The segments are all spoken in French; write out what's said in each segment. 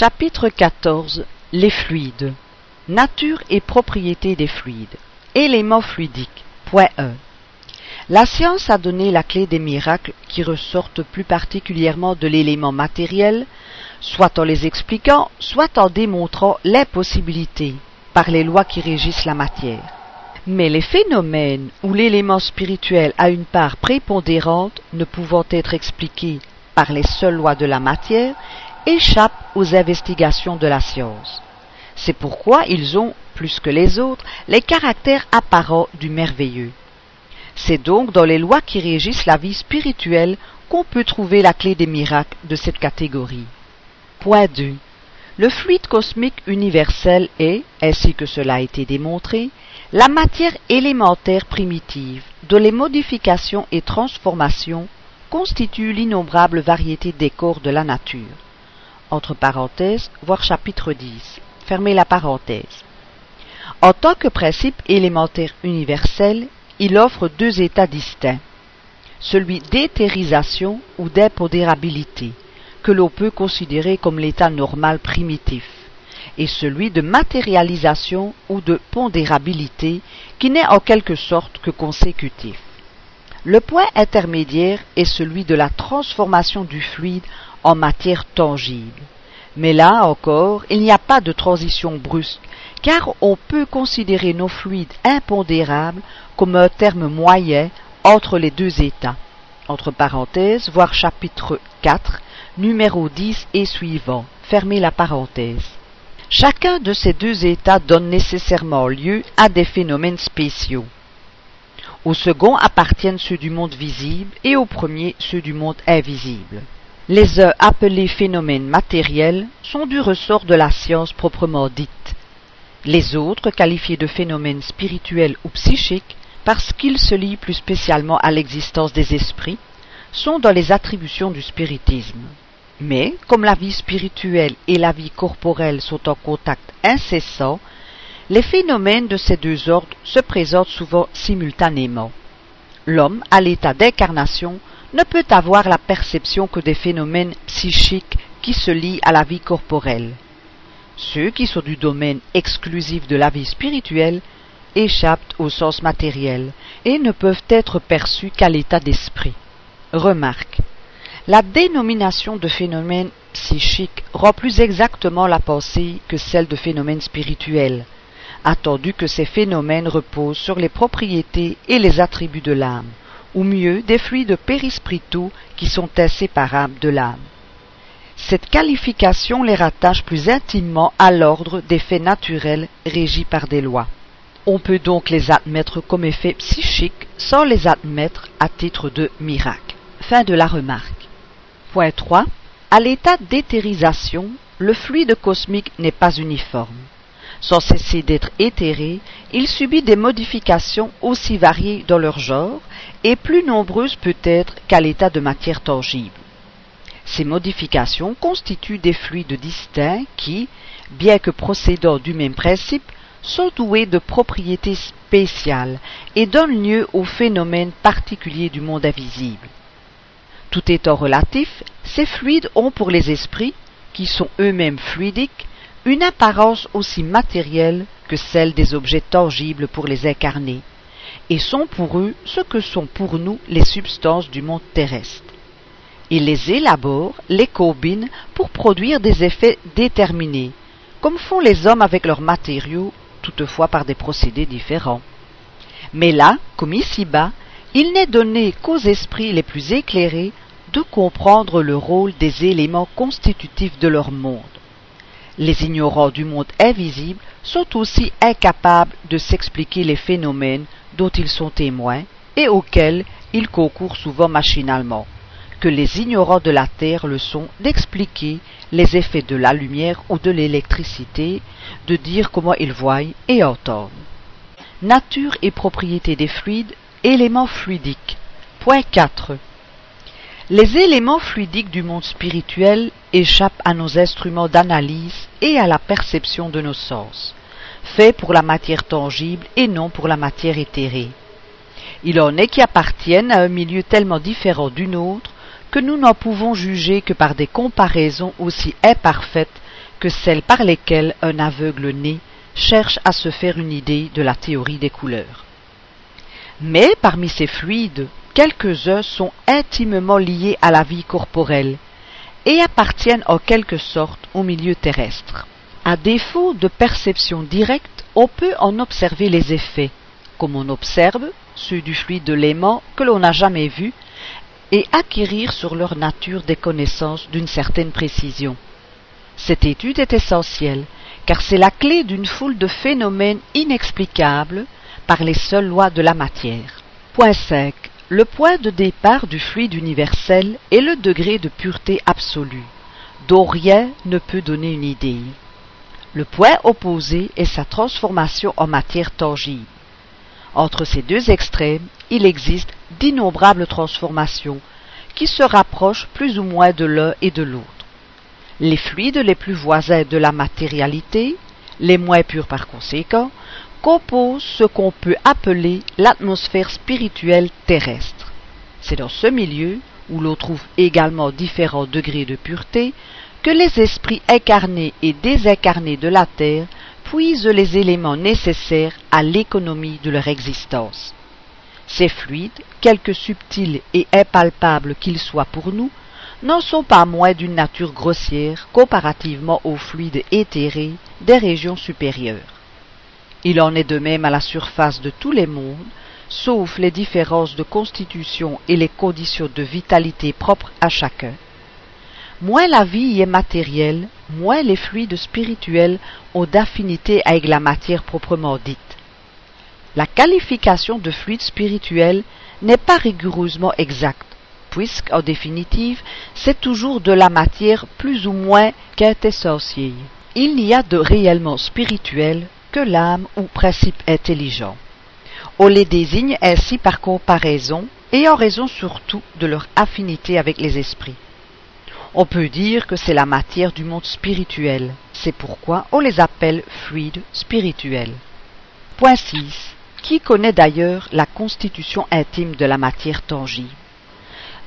Chapitre 14 Les fluides. Nature et propriétés des fluides. Éléments fluidiques. Point 1 La science a donné la clé des miracles qui ressortent plus particulièrement de l'élément matériel, soit en les expliquant, soit en démontrant l'impossibilité par les lois qui régissent la matière. Mais les phénomènes où l'élément spirituel a une part prépondérante, ne pouvant être expliqués par les seules lois de la matière, échappent aux investigations de la science. C'est pourquoi ils ont, plus que les autres, les caractères apparents du merveilleux. C'est donc dans les lois qui régissent la vie spirituelle qu'on peut trouver la clé des miracles de cette catégorie. Point 2. Le fluide cosmique universel est, ainsi que cela a été démontré, la matière élémentaire primitive, dont les modifications et transformations constituent l'innombrable variété des corps de la nature. Entre parenthèses, voir chapitre 10. Fermez la parenthèse. En tant que principe élémentaire universel, il offre deux états distincts. Celui d'éthérisation ou d'impondérabilité, que l'on peut considérer comme l'état normal primitif, et celui de matérialisation ou de pondérabilité, qui n'est en quelque sorte que consécutif. Le point intermédiaire est celui de la transformation du fluide en matière tangible. Mais là encore, il n'y a pas de transition brusque, car on peut considérer nos fluides impondérables comme un terme moyen entre les deux états. Entre parenthèses, voir chapitre 4, numéro 10 et suivant. Fermez la parenthèse. Chacun de ces deux états donne nécessairement lieu à des phénomènes spéciaux. Au second appartiennent ceux du monde visible et au premier ceux du monde invisible. Les uns appelés phénomènes matériels sont du ressort de la science proprement dite. Les autres, qualifiés de phénomènes spirituels ou psychiques, parce qu'ils se lient plus spécialement à l'existence des esprits, sont dans les attributions du spiritisme. Mais, comme la vie spirituelle et la vie corporelle sont en contact incessant, les phénomènes de ces deux ordres se présentent souvent simultanément. L'homme, à l'état d'incarnation, ne peut avoir la perception que des phénomènes psychiques qui se lient à la vie corporelle. Ceux qui sont du domaine exclusif de la vie spirituelle échappent au sens matériel et ne peuvent être perçus qu'à l'état d'esprit. Remarque. La dénomination de phénomène psychique rend plus exactement la pensée que celle de phénomène spirituel attendu que ces phénomènes reposent sur les propriétés et les attributs de l'âme, ou mieux des fluides périspritaux qui sont inséparables de l'âme. Cette qualification les rattache plus intimement à l'ordre des faits naturels régis par des lois. On peut donc les admettre comme effets psychiques sans les admettre à titre de miracle. Fin de la remarque. Point 3. À l'état d'éthérisation, le fluide cosmique n'est pas uniforme sans cesser d'être éthéré, il subit des modifications aussi variées dans leur genre et plus nombreuses peut-être qu'à l'état de matière tangible. Ces modifications constituent des fluides distincts qui, bien que procédant du même principe, sont doués de propriétés spéciales et donnent lieu aux phénomènes particuliers du monde invisible. Tout étant relatif, ces fluides ont pour les esprits, qui sont eux-mêmes fluidiques, une apparence aussi matérielle que celle des objets tangibles pour les incarnés, et sont pour eux ce que sont pour nous les substances du monde terrestre. Ils les élaborent, les combinent pour produire des effets déterminés, comme font les hommes avec leurs matériaux, toutefois par des procédés différents. Mais là, comme ici-bas, il n'est donné qu'aux esprits les plus éclairés de comprendre le rôle des éléments constitutifs de leur monde les ignorants du monde invisible sont aussi incapables de s'expliquer les phénomènes dont ils sont témoins et auxquels ils concourent souvent machinalement, que les ignorants de la Terre le sont d'expliquer les effets de la lumière ou de l'électricité, de dire comment ils voient et entendent. Nature et propriété des fluides, éléments fluidiques. Point 4. Les éléments fluidiques du monde spirituel échappent à nos instruments d'analyse et à la perception de nos sens, faits pour la matière tangible et non pour la matière éthérée. Il en est qui appartiennent à un milieu tellement différent du nôtre que nous n'en pouvons juger que par des comparaisons aussi imparfaites que celles par lesquelles un aveugle né cherche à se faire une idée de la théorie des couleurs. Mais parmi ces fluides, quelques-uns sont intimement liés à la vie corporelle et appartiennent en quelque sorte au milieu terrestre. À défaut de perception directe, on peut en observer les effets, comme on observe ceux du fluide de l'aimant que l'on n'a jamais vu, et acquérir sur leur nature des connaissances d'une certaine précision. Cette étude est essentielle, car c'est la clé d'une foule de phénomènes inexplicables par les seules lois de la matière. Point 5. Le point de départ du fluide universel est le degré de pureté absolue, dont rien ne peut donner une idée. Le point opposé est sa transformation en matière tangible. Entre ces deux extrêmes, il existe d'innombrables transformations qui se rapprochent plus ou moins de l'un et de l'autre. Les fluides les plus voisins de la matérialité, les moins purs par conséquent, composent ce qu'on peut appeler l'atmosphère spirituelle terrestre. C'est dans ce milieu, où l'on trouve également différents degrés de pureté, que les esprits incarnés et désincarnés de la Terre puisent les éléments nécessaires à l'économie de leur existence. Ces fluides, quelque subtils et impalpables qu'ils soient pour nous, n'en sont pas moins d'une nature grossière comparativement aux fluides éthérés des régions supérieures. Il en est de même à la surface de tous les mondes, sauf les différences de constitution et les conditions de vitalité propres à chacun. Moins la vie y est matérielle, moins les fluides spirituels ont d'affinité avec la matière proprement dite. La qualification de fluide spirituel n'est pas rigoureusement exacte, puisqu'en définitive, c'est toujours de la matière plus ou moins quintessentielle. Il n'y a de réellement spirituel que l'âme ou principe intelligent. On les désigne ainsi par comparaison et en raison surtout de leur affinité avec les esprits. On peut dire que c'est la matière du monde spirituel. C'est pourquoi on les appelle fluides spirituels. Point 6. Qui connaît d'ailleurs la constitution intime de la matière tangible?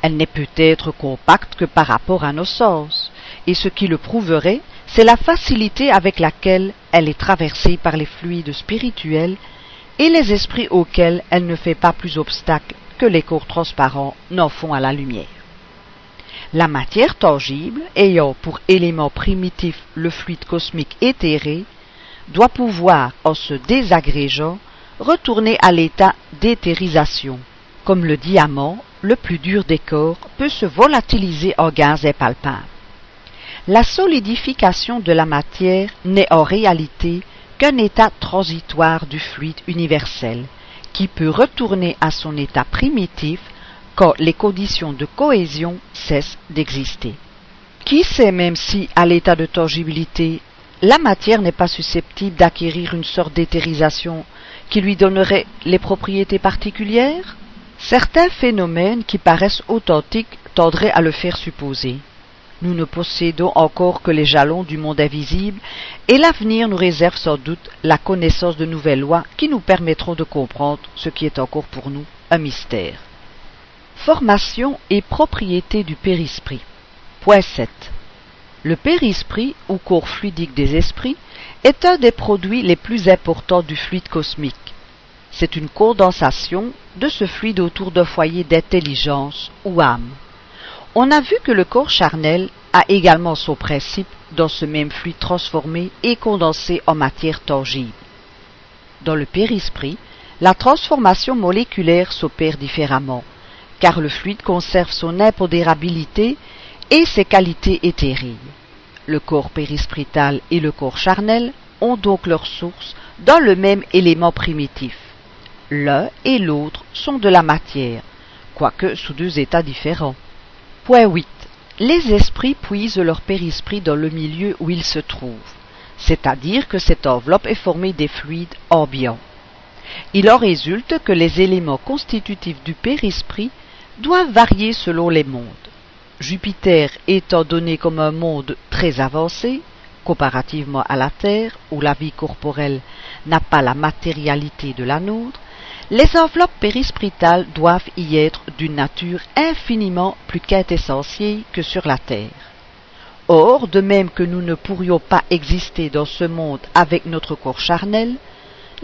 Elle n'est peut-être compacte que par rapport à nos sens, et ce qui le prouverait, c'est la facilité avec laquelle elle est traversée par les fluides spirituels et les esprits auxquels elle ne fait pas plus obstacle que les corps transparents n'en font à la lumière. La matière tangible, ayant pour élément primitif le fluide cosmique éthéré, doit pouvoir, en se désagrégeant, retourner à l'état d'éthérisation. Comme le diamant, le plus dur des corps peut se volatiliser en gaz impalpable. La solidification de la matière n'est en réalité qu'un état transitoire du fluide universel, qui peut retourner à son état primitif quand les conditions de cohésion cessent d'exister. Qui sait même si, à l'état de tangibilité, la matière n'est pas susceptible d'acquérir une sorte d'éthérisation qui lui donnerait les propriétés particulières? Certains phénomènes qui paraissent authentiques tendraient à le faire supposer. Nous ne possédons encore que les jalons du monde invisible, et l'avenir nous réserve sans doute la connaissance de nouvelles lois qui nous permettront de comprendre ce qui est encore pour nous un mystère. Formation et propriété du périsprit. Point 7. Le périsprit, ou cours fluidique des esprits, est un des produits les plus importants du fluide cosmique. C'est une condensation de ce fluide autour d'un foyer d'intelligence ou âme. On a vu que le corps charnel a également son principe dans ce même fluide transformé et condensé en matière tangible. Dans le périsprit, la transformation moléculaire s'opère différemment car le fluide conserve son impondérabilité et ses qualités éthérées. Le corps périsprital et le corps charnel ont donc leur source dans le même élément primitif. L'un et l'autre sont de la matière, quoique sous deux états différents. Point 8. Les esprits puisent leur périsprit dans le milieu où ils se trouvent, c'est-à-dire que cette enveloppe est formée des fluides ambiants. Il en résulte que les éléments constitutifs du périsprit doivent varier selon les mondes. Jupiter étant donné comme un monde très avancé, comparativement à la Terre, où la vie corporelle n'a pas la matérialité de la nôtre, les enveloppes périspritales doivent y être d'une nature infiniment plus quintessentielle que sur la Terre. Or, de même que nous ne pourrions pas exister dans ce monde avec notre corps charnel,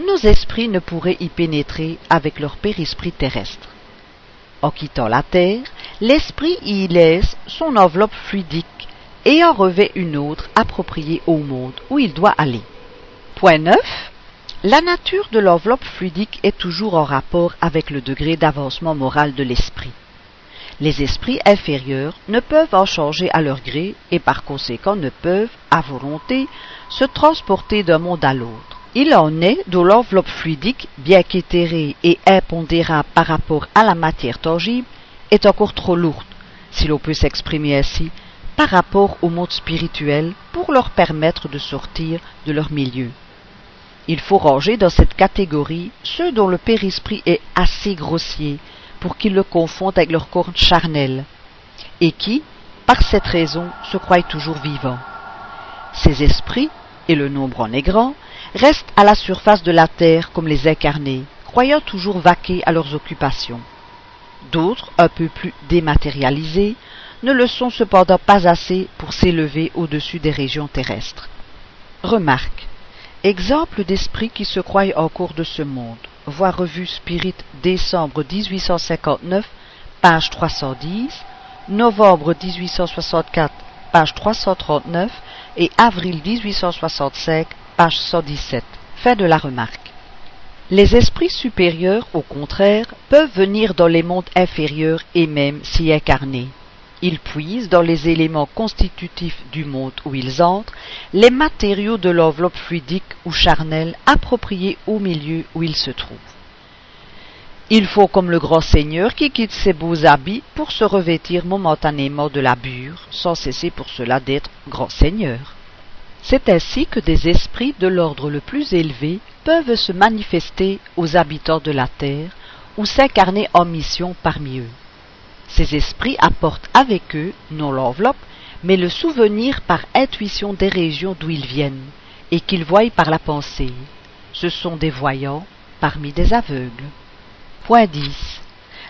nos esprits ne pourraient y pénétrer avec leur périsprit terrestre. En quittant la Terre, l'esprit y laisse son enveloppe fluidique et en revêt une autre appropriée au monde où il doit aller. Point 9. La nature de l'enveloppe fluidique est toujours en rapport avec le degré d'avancement moral de l'esprit. Les esprits inférieurs ne peuvent en changer à leur gré et par conséquent ne peuvent, à volonté, se transporter d'un monde à l'autre. Il en est de l'enveloppe fluidique, bien qu'éthérée et impondérable par rapport à la matière tangible, est encore trop lourde, si l'on peut s'exprimer ainsi, par rapport au monde spirituel pour leur permettre de sortir de leur milieu. Il faut ranger dans cette catégorie ceux dont le périsprit est assez grossier pour qu'ils le confondent avec leur corps charnel, et qui, par cette raison, se croient toujours vivants. Ces esprits, et le nombre en est grand, restent à la surface de la terre comme les incarnés, croyant toujours vaquer à leurs occupations. D'autres, un peu plus dématérialisés, ne le sont cependant pas assez pour s'élever au-dessus des régions terrestres. Remarque. Exemple d'esprit qui se croient encore de ce monde. Voir revue Spirit décembre 1859, page 310, novembre 1864, page 339 et avril 1865, page 117. Fin de la remarque. Les esprits supérieurs, au contraire, peuvent venir dans les mondes inférieurs et même s'y incarner. Ils puisent dans les éléments constitutifs du monde où ils entrent les matériaux de l'enveloppe fluidique ou charnelle appropriés au milieu où ils se trouvent. Il faut comme le grand seigneur qui quitte ses beaux habits pour se revêtir momentanément de la bure, sans cesser pour cela d'être grand seigneur. C'est ainsi que des esprits de l'ordre le plus élevé peuvent se manifester aux habitants de la terre ou s'incarner en mission parmi eux. Ces esprits apportent avec eux non l'enveloppe, mais le souvenir par intuition des régions d'où ils viennent, et qu'ils voient par la pensée. Ce sont des voyants parmi des aveugles. Point 10.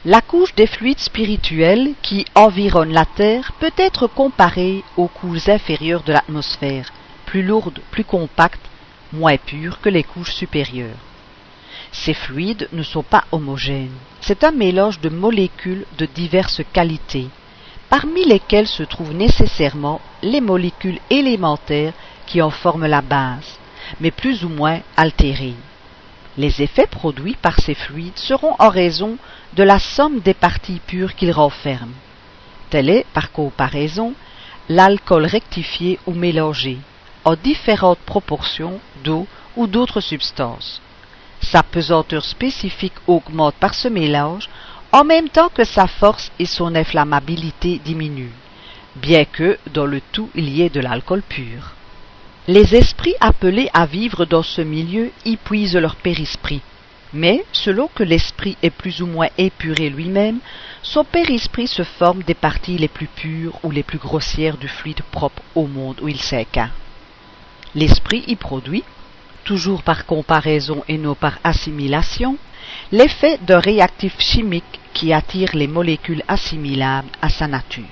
La couche des fluides spirituels qui environnent la Terre peut être comparée aux couches inférieures de l'atmosphère, plus lourdes, plus compactes, moins pures que les couches supérieures. Ces fluides ne sont pas homogènes. C'est un mélange de molécules de diverses qualités, parmi lesquelles se trouvent nécessairement les molécules élémentaires qui en forment la base, mais plus ou moins altérées. Les effets produits par ces fluides seront en raison de la somme des parties pures qu'ils renferment. Tel est, par comparaison, l'alcool rectifié ou mélangé, en différentes proportions d'eau ou d'autres substances. Sa pesanteur spécifique augmente par ce mélange, en même temps que sa force et son inflammabilité diminuent, bien que dans le tout il y ait de l'alcool pur. Les esprits appelés à vivre dans ce milieu y puisent leur périsprit, mais selon que l'esprit est plus ou moins épuré lui-même, son périsprit se forme des parties les plus pures ou les plus grossières du fluide propre au monde où il s'incarne. L'esprit y produit, toujours par comparaison et non par assimilation, l'effet d'un réactif chimique qui attire les molécules assimilables à sa nature.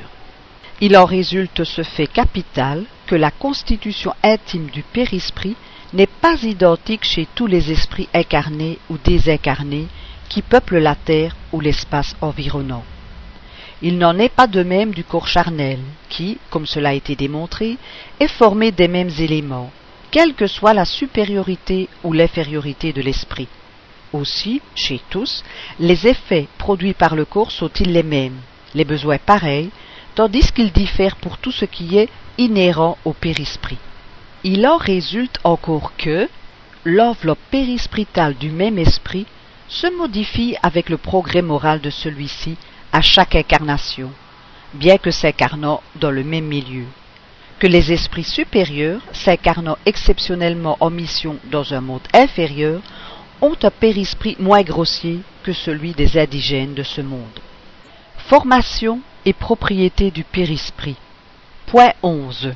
Il en résulte ce fait capital que la constitution intime du périsprit n'est pas identique chez tous les esprits incarnés ou désincarnés qui peuplent la terre ou l'espace environnant. Il n'en est pas de même du corps charnel, qui, comme cela a été démontré, est formé des mêmes éléments, quelle que soit la supériorité ou l'infériorité de l'esprit. Aussi, chez tous, les effets produits par le corps sont-ils les mêmes, les besoins pareils, tandis qu'ils diffèrent pour tout ce qui est inhérent au périsprit. Il en résulte encore que l'enveloppe périspritale du même esprit se modifie avec le progrès moral de celui-ci à chaque incarnation, bien que s'incarnant dans le même milieu que les esprits supérieurs, s'incarnant exceptionnellement en mission dans un monde inférieur, ont un périsprit moins grossier que celui des indigènes de ce monde. Formation et propriété du périsprit. Point 11.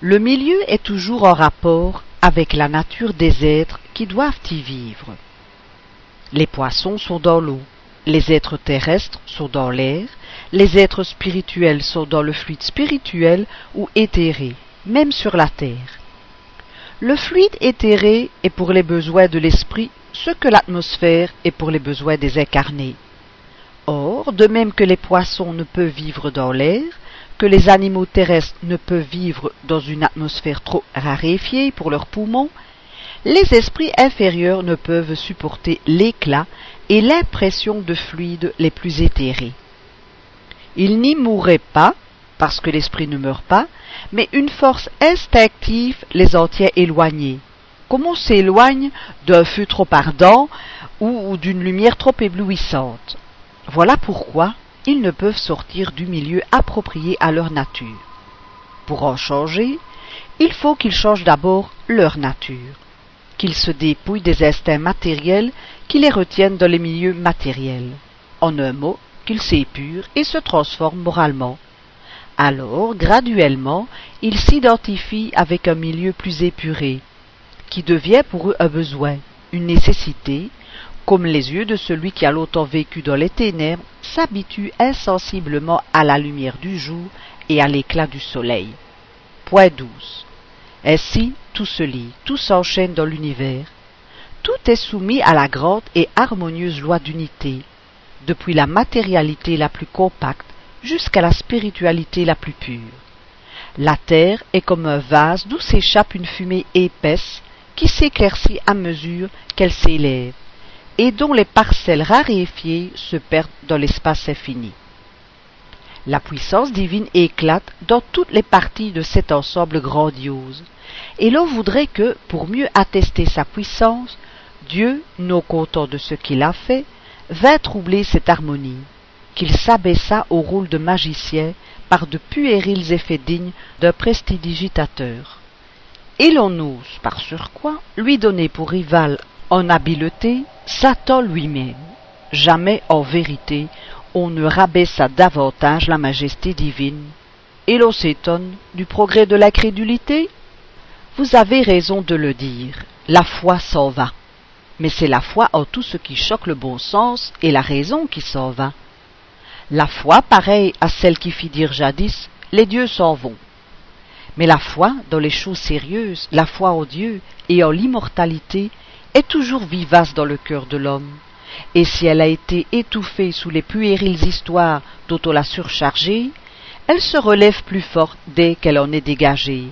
Le milieu est toujours en rapport avec la nature des êtres qui doivent y vivre. Les poissons sont dans l'eau, les êtres terrestres sont dans l'air, les êtres spirituels sont dans le fluide spirituel ou éthéré, même sur la terre. Le fluide éthéré est pour les besoins de l'esprit ce que l'atmosphère est pour les besoins des incarnés. Or, de même que les poissons ne peuvent vivre dans l'air, que les animaux terrestres ne peuvent vivre dans une atmosphère trop raréfiée pour leurs poumons, les esprits inférieurs ne peuvent supporter l'éclat et l'impression de fluides les plus éthérés. Ils n'y mourraient pas, parce que l'esprit ne meurt pas, mais une force instinctive les en tient éloignés, comme on s'éloigne d'un feu trop ardent ou d'une lumière trop éblouissante. Voilà pourquoi ils ne peuvent sortir du milieu approprié à leur nature. Pour en changer, il faut qu'ils changent d'abord leur nature, qu'ils se dépouillent des instincts matériels qui les retiennent dans les milieux matériels. En un mot, qu'ils s'épurent et se transforment moralement. Alors, graduellement, ils s'identifient avec un milieu plus épuré, qui devient pour eux un besoin, une nécessité, comme les yeux de celui qui a longtemps vécu dans les ténèbres s'habituent insensiblement à la lumière du jour et à l'éclat du soleil. Point 12. Ainsi, tout se lie, tout s'enchaîne dans l'univers. Tout est soumis à la grande et harmonieuse loi d'unité, depuis la matérialité la plus compacte jusqu'à la spiritualité la plus pure. La terre est comme un vase d'où s'échappe une fumée épaisse qui s'éclaircit à mesure qu'elle s'élève et dont les parcelles raréfiées se perdent dans l'espace infini. La puissance divine éclate dans toutes les parties de cet ensemble grandiose, et l'on voudrait que, pour mieux attester sa puissance, Dieu, non content de ce qu'il a fait, vint troubler cette harmonie, qu'il s'abaissa au rôle de magicien par de puérils effets dignes d'un prestidigitateur. Et l'on ose, par surcroît, lui donner pour rival en habileté Satan lui-même. Jamais, en vérité, on ne rabaissa davantage la majesté divine. Et l'on s'étonne du progrès de la crédulité Vous avez raison de le dire, la foi s'en va. Mais c'est la foi en tout ce qui choque le bon sens et la raison qui s'en va. La foi, pareille à celle qui fit dire jadis, les dieux s'en vont. Mais la foi dans les choses sérieuses, la foi en Dieu et en l'immortalité est toujours vivace dans le cœur de l'homme, et si elle a été étouffée sous les puériles histoires dont on l'a surchargée, elle se relève plus forte dès qu'elle en est dégagée,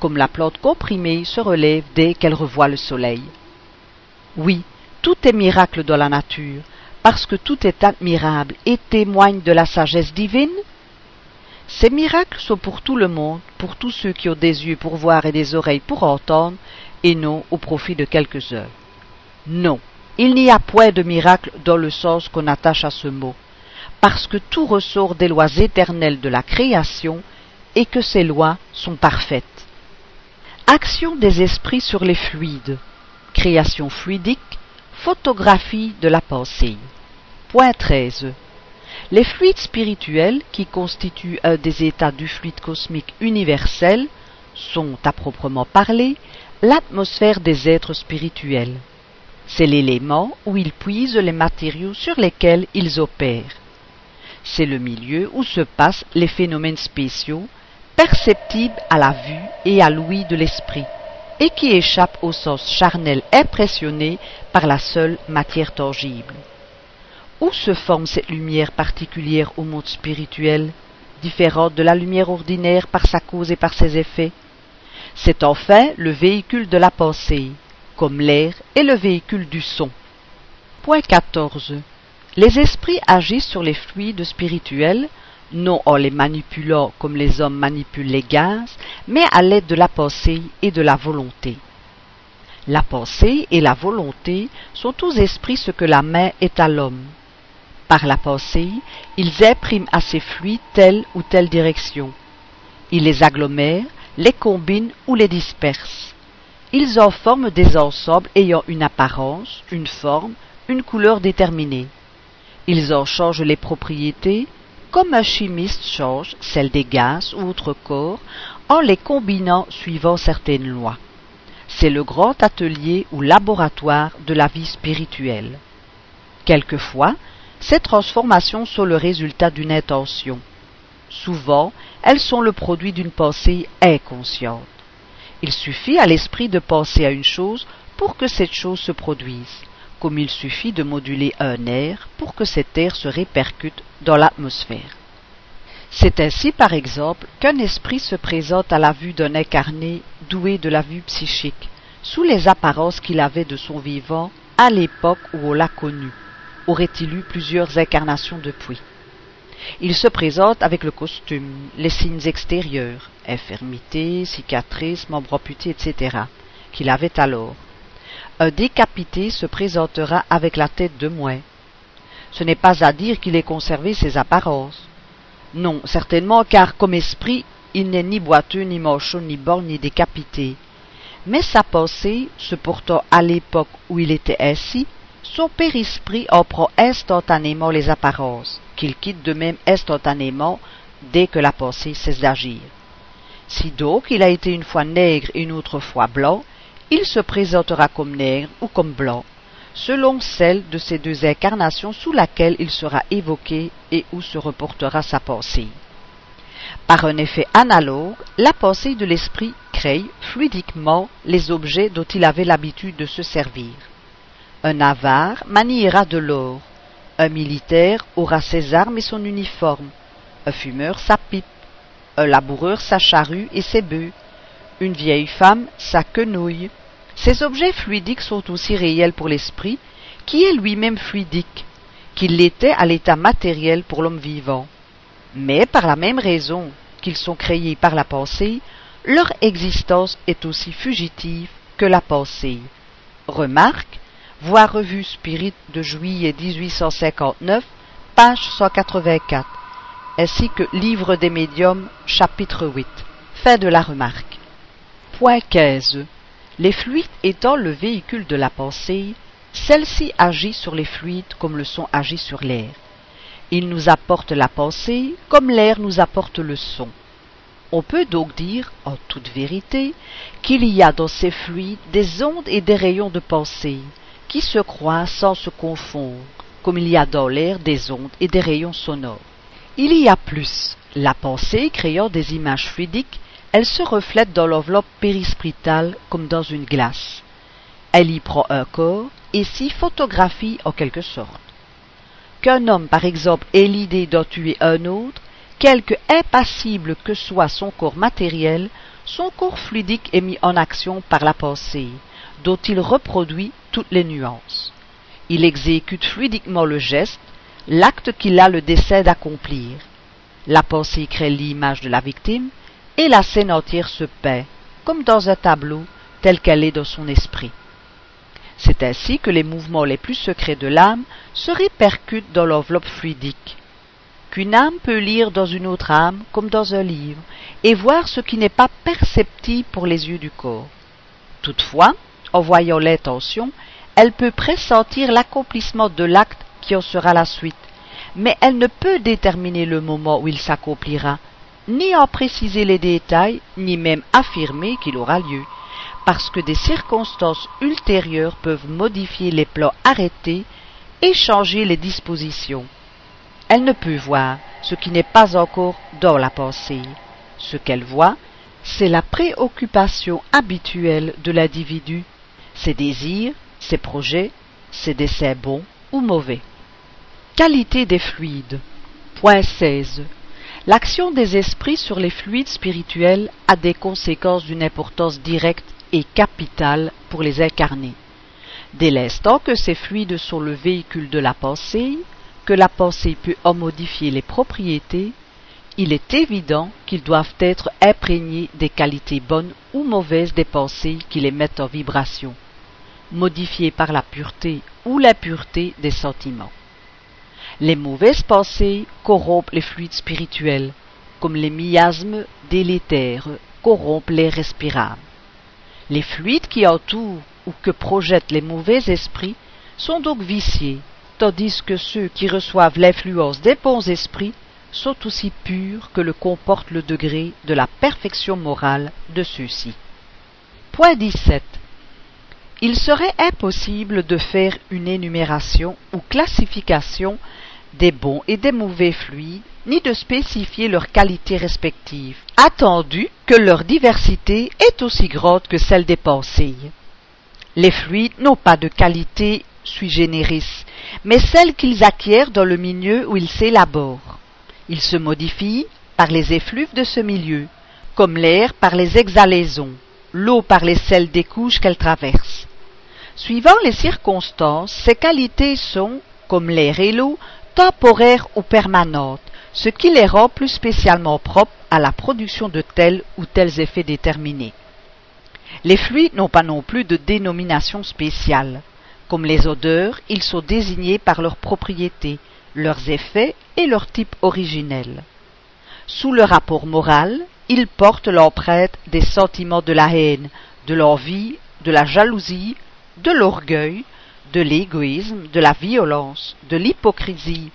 comme la plante comprimée se relève dès qu'elle revoit le soleil. Oui, tout est miracle dans la nature, parce que tout est admirable et témoigne de la sagesse divine. Ces miracles sont pour tout le monde, pour tous ceux qui ont des yeux pour voir et des oreilles pour entendre, et non au profit de quelques-uns. Non, il n'y a point de miracle dans le sens qu'on attache à ce mot, parce que tout ressort des lois éternelles de la création et que ces lois sont parfaites. Action des esprits sur les fluides, création fluidique, photographie de la pensée. Point 13. Les fluides spirituels, qui constituent un des états du fluide cosmique universel, sont, à proprement parler, l'atmosphère des êtres spirituels. C'est l'élément où ils puisent les matériaux sur lesquels ils opèrent. C'est le milieu où se passent les phénomènes spéciaux, perceptibles à la vue et à l'ouïe de l'esprit, et qui échappent au sens charnel impressionné par la seule matière tangible. Où se forme cette lumière particulière au monde spirituel, différente de la lumière ordinaire par sa cause et par ses effets? C'est enfin le véhicule de la pensée, comme l'air est le véhicule du son. Point 14. Les esprits agissent sur les fluides spirituels, non en les manipulant comme les hommes manipulent les gaz, mais à l'aide de la pensée et de la volonté. La pensée et la volonté sont aux esprits ce que la main est à l'homme. Par la pensée, ils impriment à ces fluides telle ou telle direction. Ils les agglomèrent les combinent ou les dispersent. Ils en forment des ensembles ayant une apparence, une forme, une couleur déterminée. Ils en changent les propriétés, comme un chimiste change celles des gaz ou autres corps, en les combinant suivant certaines lois. C'est le grand atelier ou laboratoire de la vie spirituelle. Quelquefois, Ces transformations sont le résultat d'une intention. Souvent, elles sont le produit d'une pensée inconsciente. Il suffit à l'esprit de penser à une chose pour que cette chose se produise, comme il suffit de moduler un air pour que cet air se répercute dans l'atmosphère. C'est ainsi, par exemple, qu'un esprit se présente à la vue d'un incarné doué de la vue psychique, sous les apparences qu'il avait de son vivant à l'époque où on l'a connu. Aurait-il eu plusieurs incarnations depuis Il se présente avec le costume, les signes extérieurs, infirmité, cicatrices, membres etc., qu'il avait alors. Un décapité se présentera avec la tête de moins. Ce n'est pas à dire qu'il ait conservé ses apparences. Non, certainement, car comme esprit, il n'est ni boiteux, ni manchot, ni borgne, ni décapité. Mais sa pensée, se portant à l'époque où il était ainsi, son périsprit en prend instantanément les apparences, qu'il quitte de même instantanément dès que la pensée cesse d'agir. Si donc il a été une fois nègre et une autre fois blanc, il se présentera comme nègre ou comme blanc, selon celle de ces deux incarnations sous laquelle il sera évoqué et où se reportera sa pensée. Par un effet analogue, la pensée de l'esprit crée fluidiquement les objets dont il avait l'habitude de se servir. Un avare maniera de l'or, un militaire aura ses armes et son uniforme, un fumeur sa pipe, un laboureur sa charrue et ses bœufs, une vieille femme sa quenouille, ces objets fluidiques sont aussi réels pour l'esprit, qui est lui-même fluidique, qu'il l'était à l'état matériel pour l'homme vivant. Mais par la même raison qu'ils sont créés par la pensée, leur existence est aussi fugitive que la pensée. Remarque, voir revue Spirit de juillet 1859, page 184, ainsi que Livre des médiums, chapitre 8. Fin de la remarque. Point 15. Les fluides étant le véhicule de la pensée, celle-ci agit sur les fluides comme le son agit sur l'air. Il nous apporte la pensée comme l'air nous apporte le son. On peut donc dire, en toute vérité, qu'il y a dans ces fluides des ondes et des rayons de pensée, qui se croisent sans se confondre, comme il y a dans l'air des ondes et des rayons sonores. Il y a plus, la pensée créant des images fluidiques elle se reflète dans l'enveloppe périspritale comme dans une glace. Elle y prend un corps et s'y photographie en quelque sorte. Qu'un homme, par exemple, ait l'idée d'en tuer un autre, quelque impassible que soit son corps matériel, son corps fluidique est mis en action par la pensée, dont il reproduit toutes les nuances. Il exécute fluidiquement le geste, l'acte qu'il a le décès d'accomplir. La pensée crée l'image de la victime, et la scène entière se paie, comme dans un tableau, tel qu'elle est dans son esprit. C'est ainsi que les mouvements les plus secrets de l'âme se répercutent dans l'enveloppe fluidique. Qu'une âme peut lire dans une autre âme comme dans un livre, et voir ce qui n'est pas perceptible pour les yeux du corps. Toutefois, en voyant l'intention, elle peut pressentir l'accomplissement de l'acte sera la suite, mais elle ne peut déterminer le moment où il s'accomplira, ni en préciser les détails, ni même affirmer qu'il aura lieu, parce que des circonstances ultérieures peuvent modifier les plans arrêtés et changer les dispositions. Elle ne peut voir ce qui n'est pas encore dans la pensée. Ce qu'elle voit, c'est la préoccupation habituelle de l'individu, ses désirs, ses projets, ses desseins bons ou mauvais. Qualité des fluides. Point 16. L'action des esprits sur les fluides spirituels a des conséquences d'une importance directe et capitale pour les incarnés. Dès l'instant que ces fluides sont le véhicule de la pensée, que la pensée peut en modifier les propriétés, il est évident qu'ils doivent être imprégnés des qualités bonnes ou mauvaises des pensées qui les mettent en vibration, modifiées par la pureté ou l'impureté des sentiments. Les mauvaises pensées corrompent les fluides spirituels, comme les miasmes délétères corrompent les respirables. Les fluides qui entourent ou que projettent les mauvais esprits sont donc viciés, tandis que ceux qui reçoivent l'influence des bons esprits sont aussi purs que le comporte le degré de la perfection morale de ceux-ci. Point 17. Il serait impossible de faire une énumération ou classification des bons et des mauvais fluides, ni de spécifier leurs qualités respectives, attendu que leur diversité est aussi grande que celle des pensées. Les fluides n'ont pas de qualité sui generis, mais celle qu'ils acquièrent dans le milieu où ils s'élaborent. Ils se modifient par les effluves de ce milieu, comme l'air par les exhalaisons, l'eau par les sels des couches qu'elle traverse. Suivant les circonstances, ces qualités sont, comme l'air et l'eau, temporaires ou permanentes, ce qui les rend plus spécialement propres à la production de tels ou tels effets déterminés. Les fluides n'ont pas non plus de dénomination spéciale. Comme les odeurs, ils sont désignés par leurs propriétés, leurs effets et leur type originel. Sous le rapport moral, ils portent l'empreinte des sentiments de la haine, de l'envie, de la jalousie, de l'orgueil, de l'égoïsme, de la violence, de l'hypocrisie,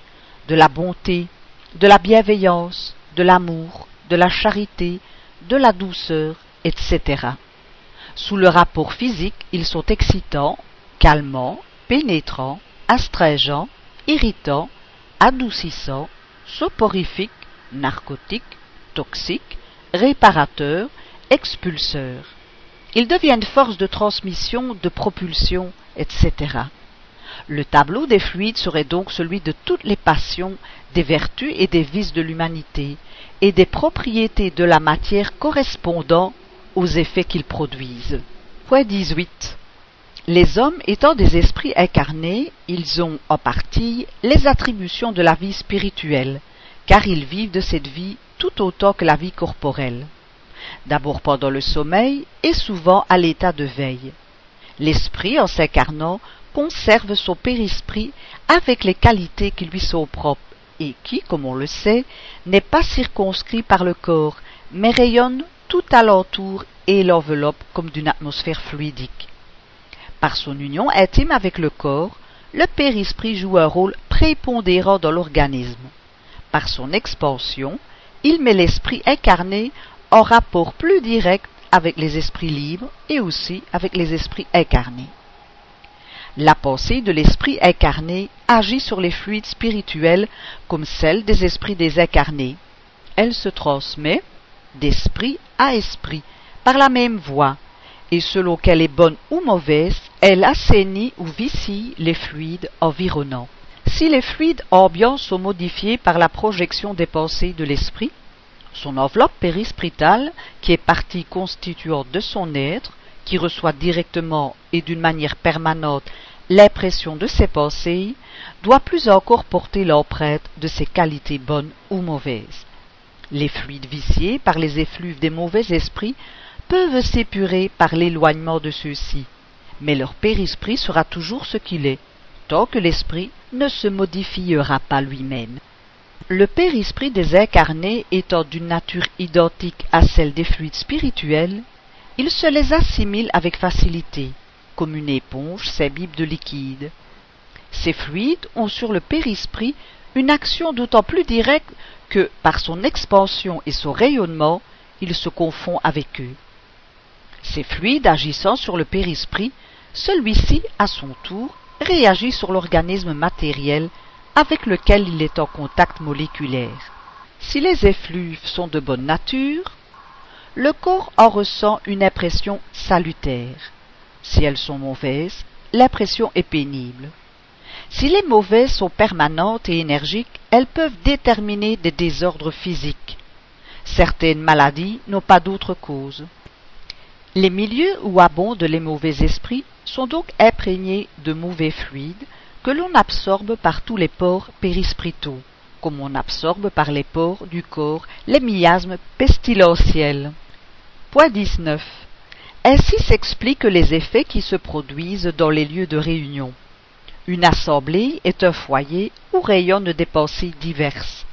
de la bonté, de la bienveillance, de l'amour, de la charité, de la douceur, etc. Sous le rapport physique, ils sont excitants, calmants, pénétrants, astringents, irritants, adoucissants, soporifiques, narcotiques, toxiques, réparateurs, expulseurs. Ils deviennent force de transmission, de propulsion, etc. Le tableau des fluides serait donc celui de toutes les passions, des vertus et des vices de l'humanité, et des propriétés de la matière correspondant aux effets qu'ils produisent. Point 18. Les hommes étant des esprits incarnés, ils ont en partie les attributions de la vie spirituelle, car ils vivent de cette vie tout autant que la vie corporelle. D'abord pendant le sommeil et souvent à l'état de veille. L'esprit, en s'incarnant, conserve son périsprit avec les qualités qui lui sont propres et qui, comme on le sait, n'est pas circonscrit par le corps, mais rayonne tout alentour et l'enveloppe comme d'une atmosphère fluidique. Par son union intime avec le corps, le périsprit joue un rôle prépondérant dans l'organisme. Par son expansion, il met l'esprit incarné en rapport plus direct avec les esprits libres et aussi avec les esprits incarnés. La pensée de l'esprit incarné agit sur les fluides spirituels comme celle des esprits désincarnés. Elle se transmet d'esprit à esprit par la même voie, et selon qu'elle est bonne ou mauvaise, elle assainit ou vicie les fluides environnants. Si les fluides ambiants sont modifiés par la projection des pensées de l'esprit, son enveloppe périspritale, qui est partie constituante de son être, qui reçoit directement et d'une manière permanente l'impression de ses pensées, doit plus encore porter l'empreinte de ses qualités bonnes ou mauvaises. Les fluides viciés par les effluves des mauvais esprits peuvent s'épurer par l'éloignement de ceux-ci, mais leur périsprit sera toujours ce qu'il est, tant que l'esprit ne se modifiera pas lui-même. Le périsprit des incarnés étant d'une nature identique à celle des fluides spirituels, il se les assimile avec facilité, comme une éponge s'imbibe de liquide. Ces fluides ont sur le périsprit une action d'autant plus directe que, par son expansion et son rayonnement, il se confond avec eux. Ces fluides agissant sur le périsprit, celui-ci, à son tour, réagit sur l'organisme matériel avec lequel il est en contact moléculaire. Si les effluves sont de bonne nature, le corps en ressent une impression salutaire. Si elles sont mauvaises, l'impression est pénible. Si les mauvaises sont permanentes et énergiques, elles peuvent déterminer des désordres physiques. Certaines maladies n'ont pas d'autre cause. Les milieux où abondent les mauvais esprits sont donc imprégnés de mauvais fluides que l'on absorbe par tous les pores périspritaux, comme on absorbe par les pores du corps les miasmes pestilentiels. Point 19. Ainsi s'expliquent les effets qui se produisent dans les lieux de réunion. Une assemblée est un foyer où rayonnent des pensées diverses.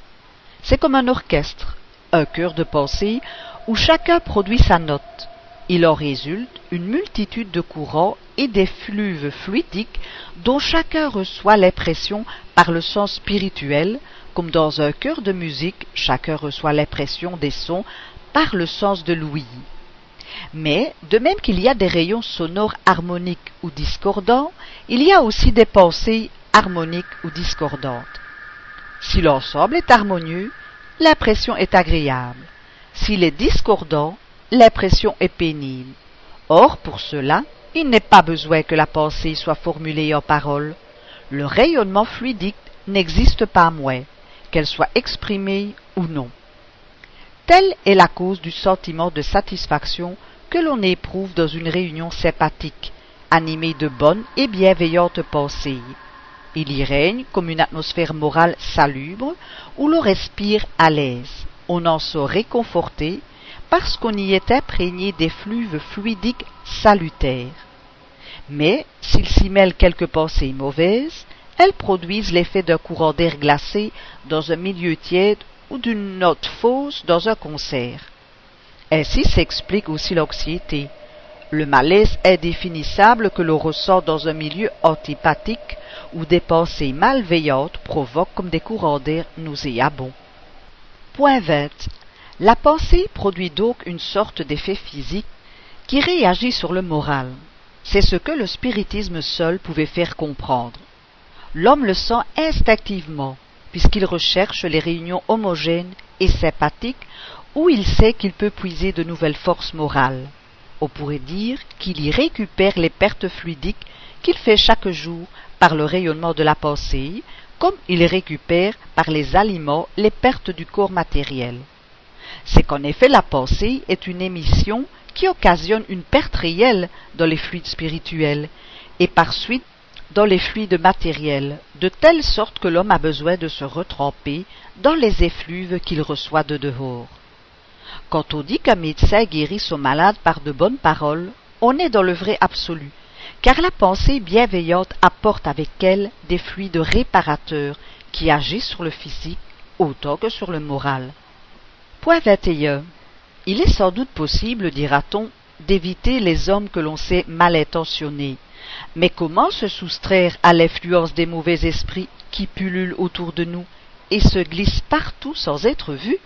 C'est comme un orchestre, un chœur de pensées où chacun produit sa note. Il en résulte une multitude de courants et des fleuves fluidiques dont chacun reçoit l'impression par le sens spirituel, comme dans un chœur de musique, chacun reçoit l'impression des sons par le sens de l'ouïe. Mais, de même qu'il y a des rayons sonores harmoniques ou discordants, il y a aussi des pensées harmoniques ou discordantes. Si l'ensemble est harmonieux, l'impression est agréable. S'il est discordant, l'impression est pénible. Or, pour cela, il n'est pas besoin que la pensée soit formulée en paroles. Le rayonnement fluidique n'existe pas moins, qu'elle soit exprimée ou non. Telle est la cause du sentiment de satisfaction que l'on éprouve dans une réunion sympathique, animée de bonnes et bienveillantes pensées. Il y règne comme une atmosphère morale salubre où l'on respire à l'aise. On en sort réconforté parce qu'on y est imprégné des fluves fluidiques salutaires. Mais s'il s'y mêle quelques pensées mauvaises, elles produisent l'effet d'un courant d'air glacé dans un milieu tiède ou d'une note fausse dans un concert. Ainsi s'explique aussi l'anxiété, le malaise indéfinissable que l'on ressent dans un milieu antipathique où des pensées malveillantes provoquent comme des courants d'air nauséabonds. Point 20. La pensée produit donc une sorte d'effet physique qui réagit sur le moral. C'est ce que le spiritisme seul pouvait faire comprendre. L'homme le sent instinctivement, puisqu'il recherche les réunions homogènes et sympathiques où il sait qu'il peut puiser de nouvelles forces morales. On pourrait dire qu'il y récupère les pertes fluidiques qu'il fait chaque jour par le rayonnement de la pensée, comme il récupère par les aliments les pertes du corps matériel. C'est qu'en effet la pensée est une émission qui occasionne une perte réelle dans les fluides spirituels, et par suite dans les fluides matériels, de telle sorte que l'homme a besoin de se retremper dans les effluves qu'il reçoit de dehors. Quand on dit qu'un médecin guérit son malade par de bonnes paroles, on est dans le vrai absolu, car la pensée bienveillante apporte avec elle des fluides réparateurs qui agissent sur le physique autant que sur le moral. Point 21. Il est sans doute possible, dira-t-on, d'éviter les hommes que l'on sait mal intentionnés. Mais comment se soustraire à l'influence des mauvais esprits qui pullulent autour de nous et se glissent partout sans être vus?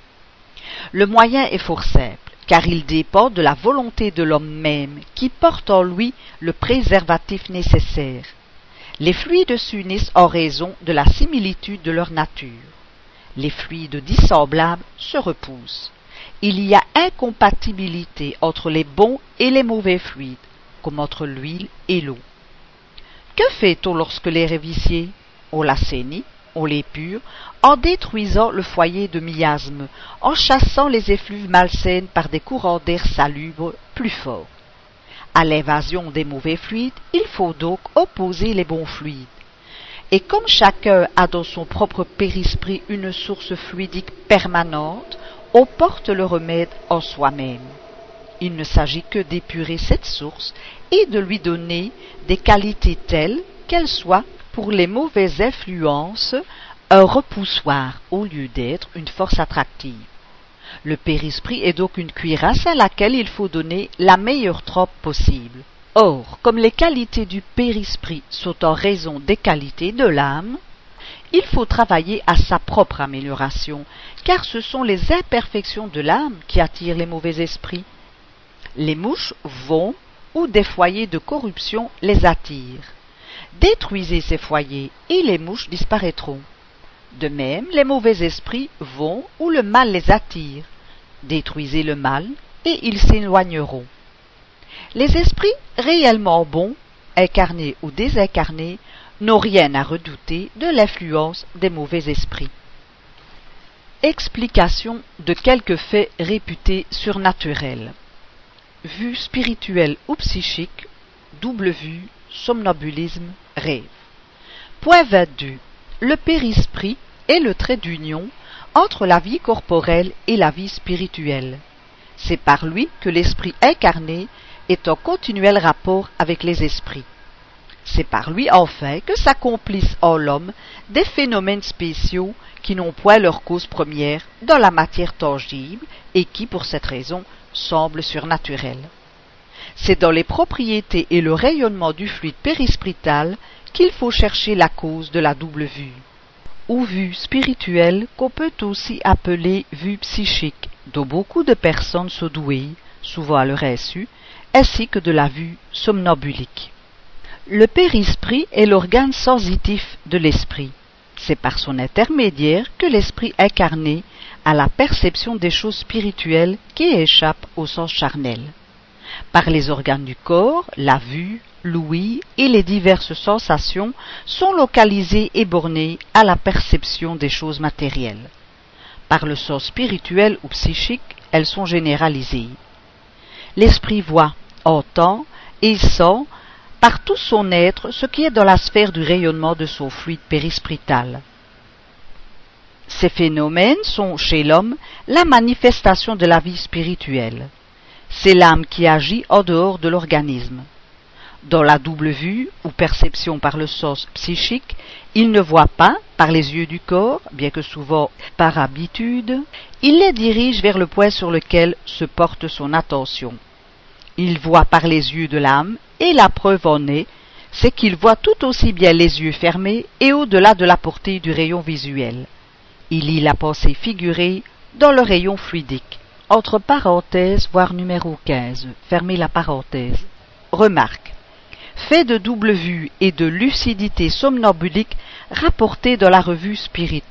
Le moyen est fort simple, car il dépend de la volonté de l'homme même, qui porte en lui le préservatif nécessaire. Les fluides s'unissent en raison de la similitude de leur nature. Les fluides dissemblables se repoussent. Il y a incompatibilité entre les bons et les mauvais fluides, comme entre l'huile et l'eau. Que fait-on lorsque l'air est vicié On l'assainit on l'épure, en détruisant le foyer de miasme, en chassant les effluves malsaines par des courants d'air salubres plus forts? À l'invasion des mauvais fluides, il faut donc opposer les bons fluides. Et comme chacun a dans son propre périsprit une source fluidique permanente, on porte le remède en soi-même. Il ne s'agit que d'épurer cette source et de lui donner des qualités telles qu'elles soient pour les mauvaises influences un repoussoir au lieu d'être une force attractive. Le périsprit est donc une cuirasse à laquelle il faut donner la meilleure trempe possible. Or, comme les qualités du périsprit sont en raison des qualités de l'âme, il faut travailler à sa propre amélioration, car ce sont les imperfections de l'âme qui attirent les mauvais esprits. Les mouches vont où des foyers de corruption les attirent. Détruisez ces foyers et les mouches disparaîtront. De même, les mauvais esprits vont où le mal les attire. Détruisez le mal et ils s'éloigneront. Les esprits réellement bons, incarnés ou désincarnés, n'ont rien à redouter de l'influence des mauvais esprits. Explication de quelques faits réputés surnaturels. Vue spirituelle ou psychique, double vue, somnambulisme, rêve. Point 22. Le périsprit est le trait d'union entre la vie corporelle et la vie spirituelle. C'est par lui que l'esprit incarné est en continuel rapport avec les esprits. C'est par lui enfin que s'accomplissent en l'homme des phénomènes spéciaux qui n'ont point leur cause première dans la matière tangible et qui, pour cette raison, semblent surnaturels. C'est dans les propriétés et le rayonnement du fluide périsprital qu'il faut chercher la cause de la double vue, ou vue spirituelle qu'on peut aussi appeler vue psychique, dont beaucoup de personnes sont douées, souvent à leur insu, ainsi que de la vue somnambulique. Le périsprit est l'organe sensitif de l'esprit. C'est par son intermédiaire que l'esprit incarné a la perception des choses spirituelles qui échappent au sens charnel. Par les organes du corps, la vue, l'ouïe et les diverses sensations sont localisées et bornées à la perception des choses matérielles. Par le sens spirituel ou psychique, elles sont généralisées. L'esprit voit, entend et sent par tout son être ce qui est dans la sphère du rayonnement de son fluide périsprital. Ces phénomènes sont, chez l'homme, la manifestation de la vie spirituelle. C'est l'âme qui agit en dehors de l'organisme. Dans la double vue, ou perception par le sens psychique, il ne voit pas par les yeux du corps, bien que souvent par habitude, il les dirige vers le point sur lequel se porte son attention. Il voit par les yeux de l'âme, et la preuve en est, c'est qu'il voit tout aussi bien les yeux fermés et au-delà de la portée du rayon visuel. Il lit la pensée figurée dans le rayon fluidique. Entre parenthèses, voire numéro 15. Fermez la parenthèse. Remarque. Fait de double vue et de lucidité somnambulique rapporté dans la revue Spirit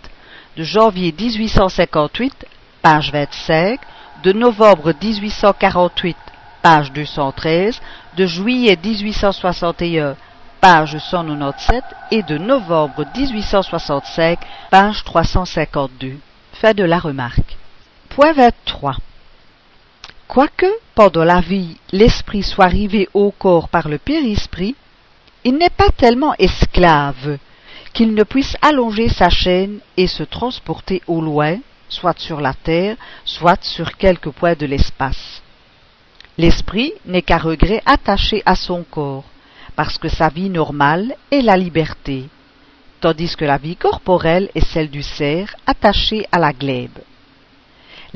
de janvier 1858, page 25, de novembre 1848, page 213, de juillet 1861, page 197 et de novembre 1865, page 352. Fait de la remarque. Point 23. Quoique, pendant la vie, l'esprit soit arrivé au corps par le périsprit, il n'est pas tellement esclave qu'il ne puisse allonger sa chaîne et se transporter au loin, soit sur la terre, soit sur quelque point de l'espace. L'esprit n'est qu'à regret attaché à son corps, parce que sa vie normale est la liberté, tandis que la vie corporelle est celle du cerf attaché à la glèbe.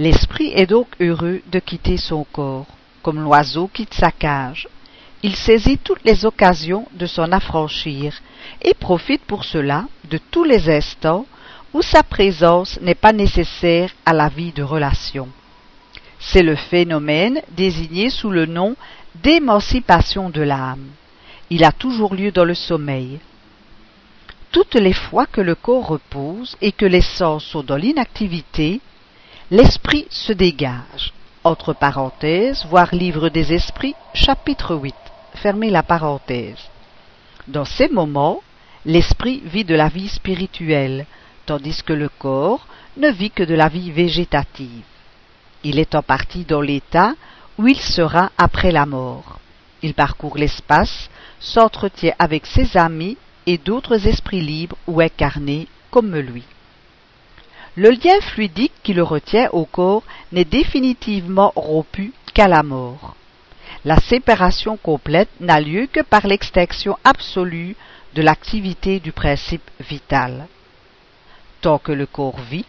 L'esprit est donc heureux de quitter son corps, comme l'oiseau quitte sa cage. Il saisit toutes les occasions de s'en affranchir et profite pour cela de tous les instants où sa présence n'est pas nécessaire à la vie de relation. C'est le phénomène désigné sous le nom d'émancipation de l'âme. Il a toujours lieu dans le sommeil. Toutes les fois que le corps repose et que les sens sont dans l'inactivité, L'esprit se dégage. Voir Livre des Esprits, chapitre 8. Fermez la parenthèse. Dans ces moments, l'esprit vit de la vie spirituelle, tandis que le corps ne vit que de la vie végétative. Il est en partie dans l'état où il sera après la mort. Il parcourt l'espace, s'entretient avec ses amis et d'autres esprits libres ou incarnés comme lui. Le lien fluidique qui le retient au corps n'est définitivement rompu qu'à la mort. La séparation complète n'a lieu que par l'extinction absolue de l'activité du principe vital. Tant que le corps vit,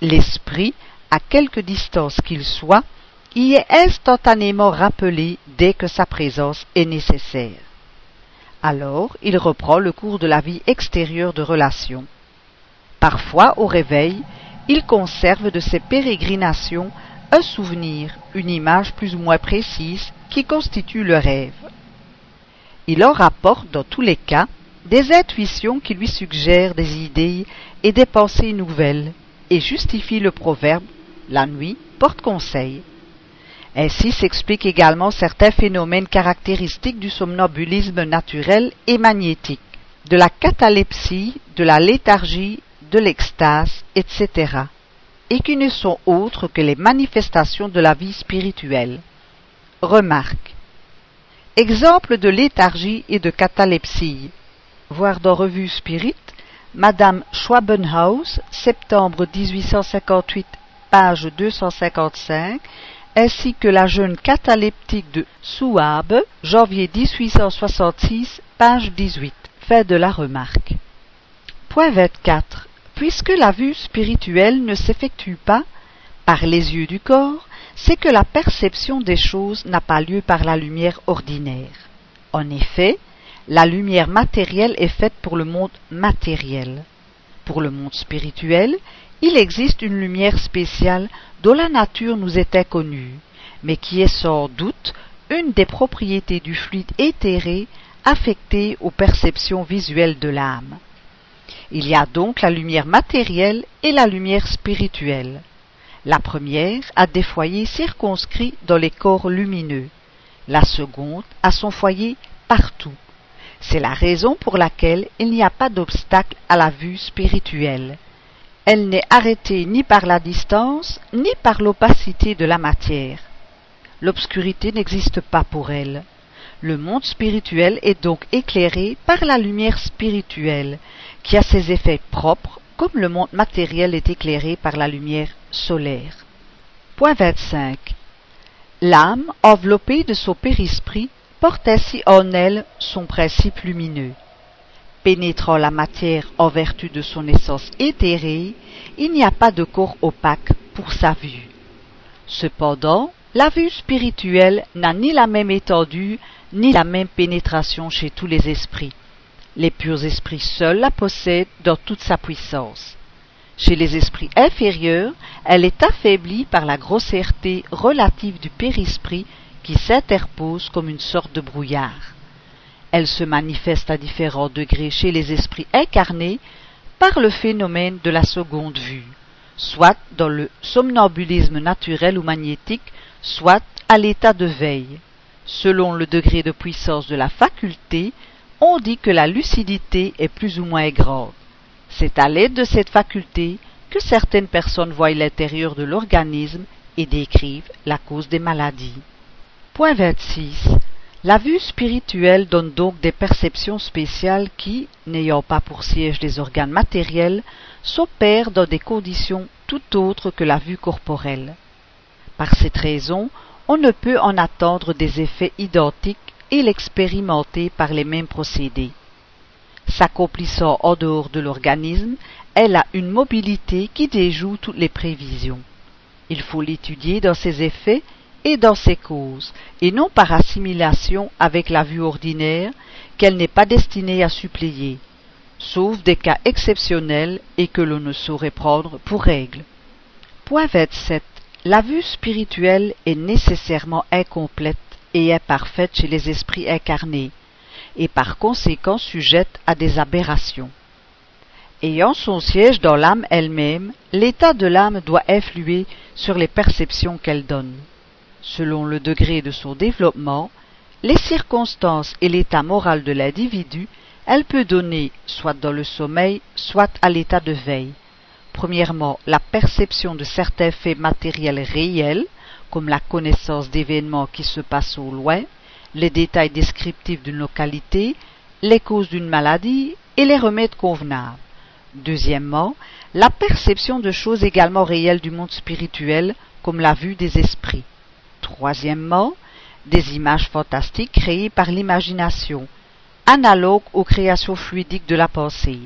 l'esprit, à quelque distance qu'il soit, y est instantanément rappelé dès que sa présence est nécessaire. Alors il reprend le cours de la vie extérieure de relations. Parfois, au réveil, il conserve de ses pérégrinations un souvenir, une image plus ou moins précise qui constitue le rêve. Il en rapporte dans tous les cas des intuitions qui lui suggèrent des idées et des pensées nouvelles et justifie le proverbe La nuit porte conseil. Ainsi s'expliquent également certains phénomènes caractéristiques du somnambulisme naturel et magnétique, de la catalepsie, de la léthargie de l'extase, etc., et qui ne sont autres que les manifestations de la vie spirituelle. Remarque. Exemple de léthargie et de catalepsie. Voir dans Revue Spirit, Madame Schwabenhaus, septembre 1858, page 255, ainsi que la jeune cataleptique de Souabe, janvier 1866, page 18. Fait de la remarque. Point 24 puisque la vue spirituelle ne s'effectue pas par les yeux du corps, c'est que la perception des choses n'a pas lieu par la lumière ordinaire. En effet, la lumière matérielle est faite pour le monde matériel. Pour le monde spirituel, il existe une lumière spéciale dont la nature nous est inconnue, mais qui est sans doute une des propriétés du fluide éthéré affecté aux perceptions visuelles de l'âme. Il y a donc la lumière matérielle et la lumière spirituelle. La première a des foyers circonscrits dans les corps lumineux. La seconde a son foyer partout. C'est la raison pour laquelle il n'y a pas d'obstacle à la vue spirituelle. Elle n'est arrêtée ni par la distance, ni par l'opacité de la matière. L'obscurité n'existe pas pour elle. Le monde spirituel est donc éclairé par la lumière spirituelle, qui a ses effets propres, comme le monde matériel est éclairé par la lumière solaire. Point 25. L'âme, enveloppée de son périsprit, porte ainsi en elle son principe lumineux. Pénétrant la matière en vertu de son essence éthérée, il n'y a pas de corps opaque pour sa vue. Cependant, la vue spirituelle n'a ni la même étendue, ni la même pénétration chez tous les esprits. Les purs esprits seuls la possèdent dans toute sa puissance. Chez les esprits inférieurs, elle est affaiblie par la grossièreté relative du périsprit qui s'interpose comme une sorte de brouillard. Elle se manifeste à différents degrés chez les esprits incarnés par le phénomène de la seconde vue, soit dans le somnambulisme naturel ou magnétique, soit à l'état de veille. Selon le degré de puissance de la faculté, on dit que la lucidité est plus ou moins grande. C'est à l'aide de cette faculté que certaines personnes voient l'intérieur de l'organisme et décrivent la cause des maladies. Point 26. La vue spirituelle donne donc des perceptions spéciales qui, n'ayant pas pour siège des organes matériels, s'opèrent dans des conditions tout autres que la vue corporelle. Par cette raison, on ne peut en attendre des effets identiques et l'expérimenter par les mêmes procédés. S'accomplissant en dehors de l'organisme, elle a une mobilité qui déjoue toutes les prévisions. Il faut l'étudier dans ses effets et dans ses causes, et non par assimilation avec la vue ordinaire qu'elle n'est pas destinée à suppléer, sauf des cas exceptionnels et que l'on ne saurait prendre pour règle. Point 27. La vue spirituelle est nécessairement incomplète et imparfaite chez les esprits incarnés, et par conséquent sujette à des aberrations. Ayant son siège dans l'âme elle-même, l'état de l'âme doit influer sur les perceptions qu'elle donne selon le degré de son développement, les circonstances et l'état moral de l'individu, elle peut donner soit dans le sommeil, soit à l'état de veille. Premièrement, la perception de certains faits matériels réels, comme la connaissance d'événements qui se passent au loin, les détails descriptifs d'une localité, les causes d'une maladie et les remèdes convenables. Deuxièmement, la perception de choses également réelles du monde spirituel, comme la vue des esprits. Troisièmement, des images fantastiques créées par l'imagination, analogues aux créations fluidiques de la pensée.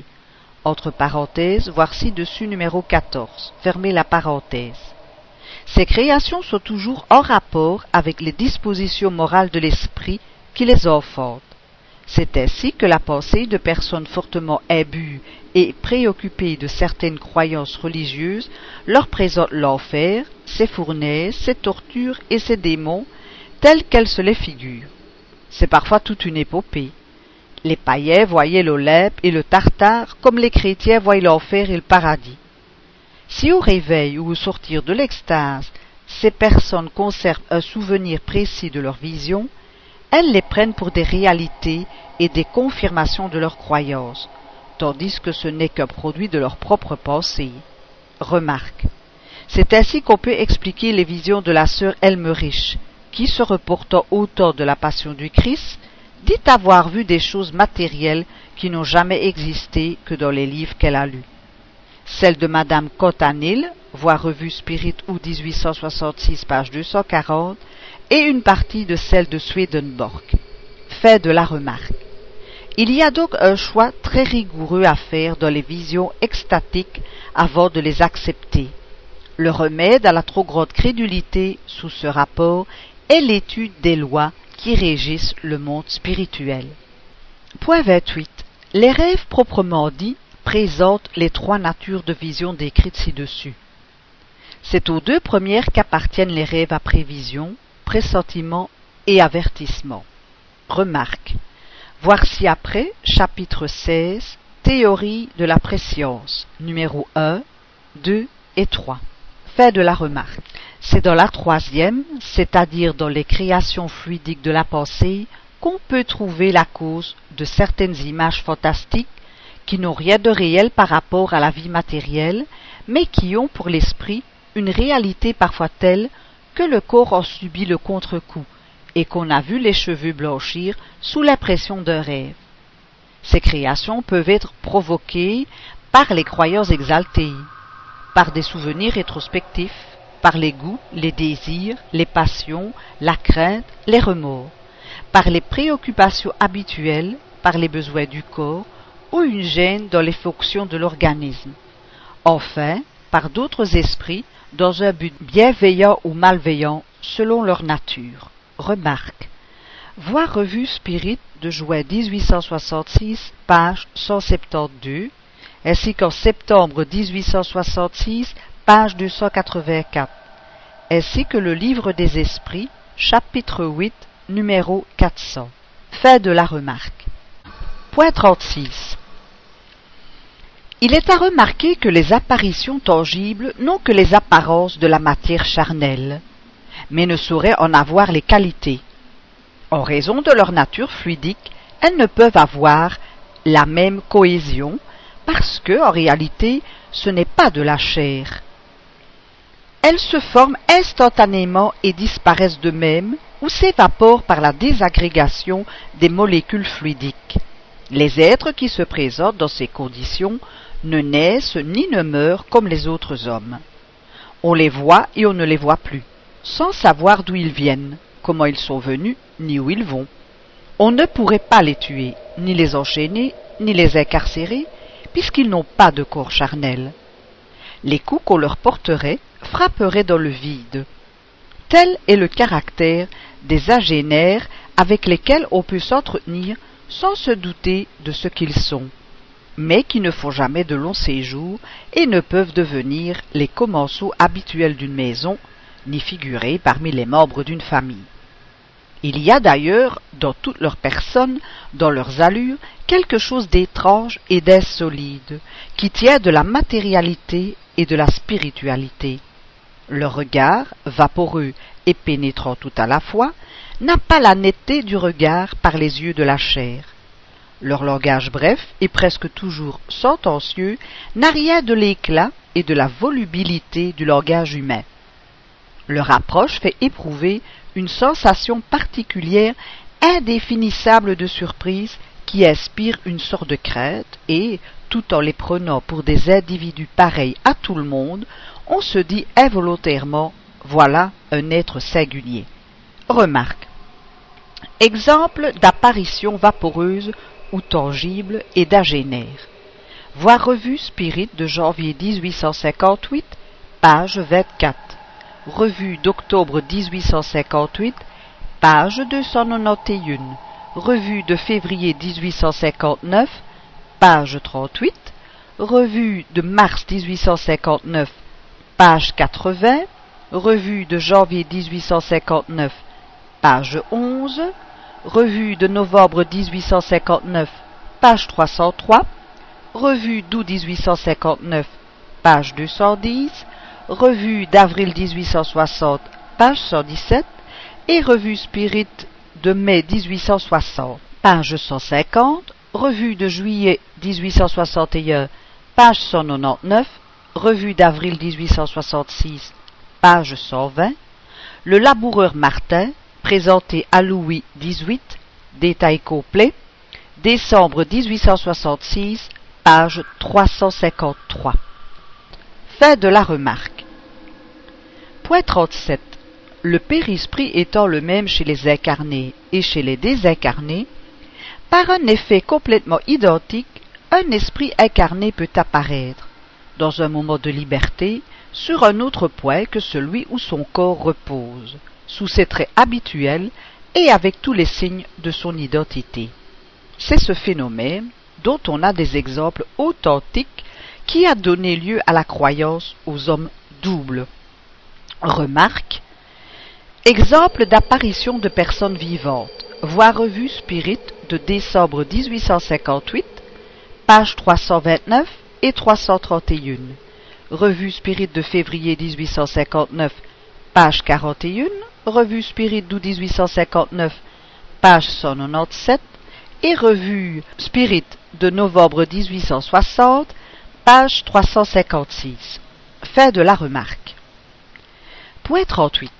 Entre parenthèses, voir ci-dessus numéro 14. Fermez la parenthèse. Ces créations sont toujours en rapport avec les dispositions morales de l'esprit qui les enfantent. C'est ainsi que la pensée de personnes fortement imbues et préoccupées de certaines croyances religieuses leur présente l'enfer, ses fournaises, ses tortures et ses démons, tels qu'elles se les figurent. C'est parfois toute une épopée. Les païens voyaient l'Olympe et le Tartare comme les chrétiens voient l'enfer et le paradis. Si au réveil ou au sortir de l'extase, ces personnes conservent un souvenir précis de leur vision, elles les prennent pour des réalités et des confirmations de leurs croyances, tandis que ce n'est qu'un produit de leur propre pensée. Remarque. C'est ainsi qu'on peut expliquer les visions de la sœur Elmerich, qui, se reportant au temps de la passion du Christ, dit avoir vu des choses matérielles qui n'ont jamais existé que dans les livres qu'elle a lus. Celle de Madame Cotanil, voir revue Spirit ou 1866, page 240, et une partie de celle de Swedenborg. Fait de la remarque. Il y a donc un choix très rigoureux à faire dans les visions extatiques avant de les accepter. Le remède à la trop grande crédulité sous ce rapport est l'étude des lois qui régissent le monde spirituel. Point 28. Les rêves proprement dits présentent les trois natures de vision décrites ci-dessus. C'est aux deux premières qu'appartiennent les rêves à prévision, pressentiment et avertissement. Remarque. Voir ci-après, chapitre 16, Théorie de la préscience, numéro 1, 2 et 3. Fait de la remarque. C'est dans la troisième, c'est-à-dire dans les créations fluidiques de la pensée, qu'on peut trouver la cause de certaines images fantastiques qui n'ont rien de réel par rapport à la vie matérielle, mais qui ont pour l'esprit une réalité parfois telle que le corps en subit le contre-coup et qu'on a vu les cheveux blanchir sous l'impression d'un rêve. Ces créations peuvent être provoquées par les croyances exaltées, par des souvenirs rétrospectifs, par les goûts, les désirs, les passions, la crainte, les remords, par les préoccupations habituelles, par les besoins du corps ou une gêne dans les fonctions de l'organisme. Enfin, par d'autres esprits dans un but bienveillant ou malveillant selon leur nature. Remarque. Voir revue Spirit de juin 1866, page 172, ainsi qu'en septembre 1866, page 284, ainsi que le livre des esprits, chapitre 8, numéro 400. Fin de la remarque. Point 36. Il est à remarquer que les apparitions tangibles n'ont que les apparences de la matière charnelle, mais ne sauraient en avoir les qualités. En raison de leur nature fluidique, elles ne peuvent avoir la même cohésion parce que, en réalité, ce n'est pas de la chair. Elles se forment instantanément et disparaissent d'eux-mêmes ou s'évaporent par la désagrégation des molécules fluidiques. Les êtres qui se présentent dans ces conditions ne naissent ni ne meurent comme les autres hommes. On les voit et on ne les voit plus, sans savoir d'où ils viennent, comment ils sont venus, ni où ils vont. On ne pourrait pas les tuer, ni les enchaîner, ni les incarcérer, puisqu'ils n'ont pas de corps charnel. Les coups qu'on leur porterait frapperaient dans le vide. Tel est le caractère des agénaires avec lesquels on peut s'entretenir sans se douter de ce qu'ils sont mais qui ne font jamais de longs séjours et ne peuvent devenir les commensaux habituels d'une maison, ni figurer parmi les membres d'une famille. Il y a d'ailleurs, dans toute leur personne, dans leurs allures, quelque chose d'étrange et d'insolide, qui tient de la matérialité et de la spiritualité. Leur regard, vaporeux et pénétrant tout à la fois, n'a pas la netteté du regard par les yeux de la chair. Leur langage bref et presque toujours sentencieux n'a rien de l'éclat et de la volubilité du langage humain. Leur approche fait éprouver une sensation particulière indéfinissable de surprise qui inspire une sorte de crainte et, tout en les prenant pour des individus pareils à tout le monde, on se dit involontairement voilà un être singulier. Remarque. Exemple d'apparition vaporeuse ou tangible et d'agénaire. Voir revue Spirit de janvier 1858, page 24. Revue d'octobre 1858, page 291. Revue de février 1859, page 38. Revue de mars 1859, page 80. Revue de janvier 1859, page 11 Revue de novembre 1859, page 303, Revue d'août 1859, page 210, Revue d'avril 1860, page 117, et Revue Spirit de mai 1860, page 150, Revue de juillet 1861, page 199, Revue d'avril 1866, page 120, Le laboureur Martin, présenté à Louis XVIII, détail complet, décembre 1866, page 353. Fin de la remarque. Point 37. Le périsprit étant le même chez les incarnés et chez les désincarnés, par un effet complètement identique, un esprit incarné peut apparaître, dans un moment de liberté, sur un autre point que celui où son corps repose, sous ses traits habituels et avec tous les signes de son identité. C'est ce phénomène, dont on a des exemples authentiques, qui a donné lieu à la croyance aux hommes doubles. Remarque Exemple d'apparition de personnes vivantes. Voir revue Spirit de décembre 1858, pages 329 et 331. Revue Spirit de février 1859, page 41. Revue Spirit d'août 1859, page 197. Et revue Spirit de novembre 1860, page 356. Fait de la remarque. Point 38.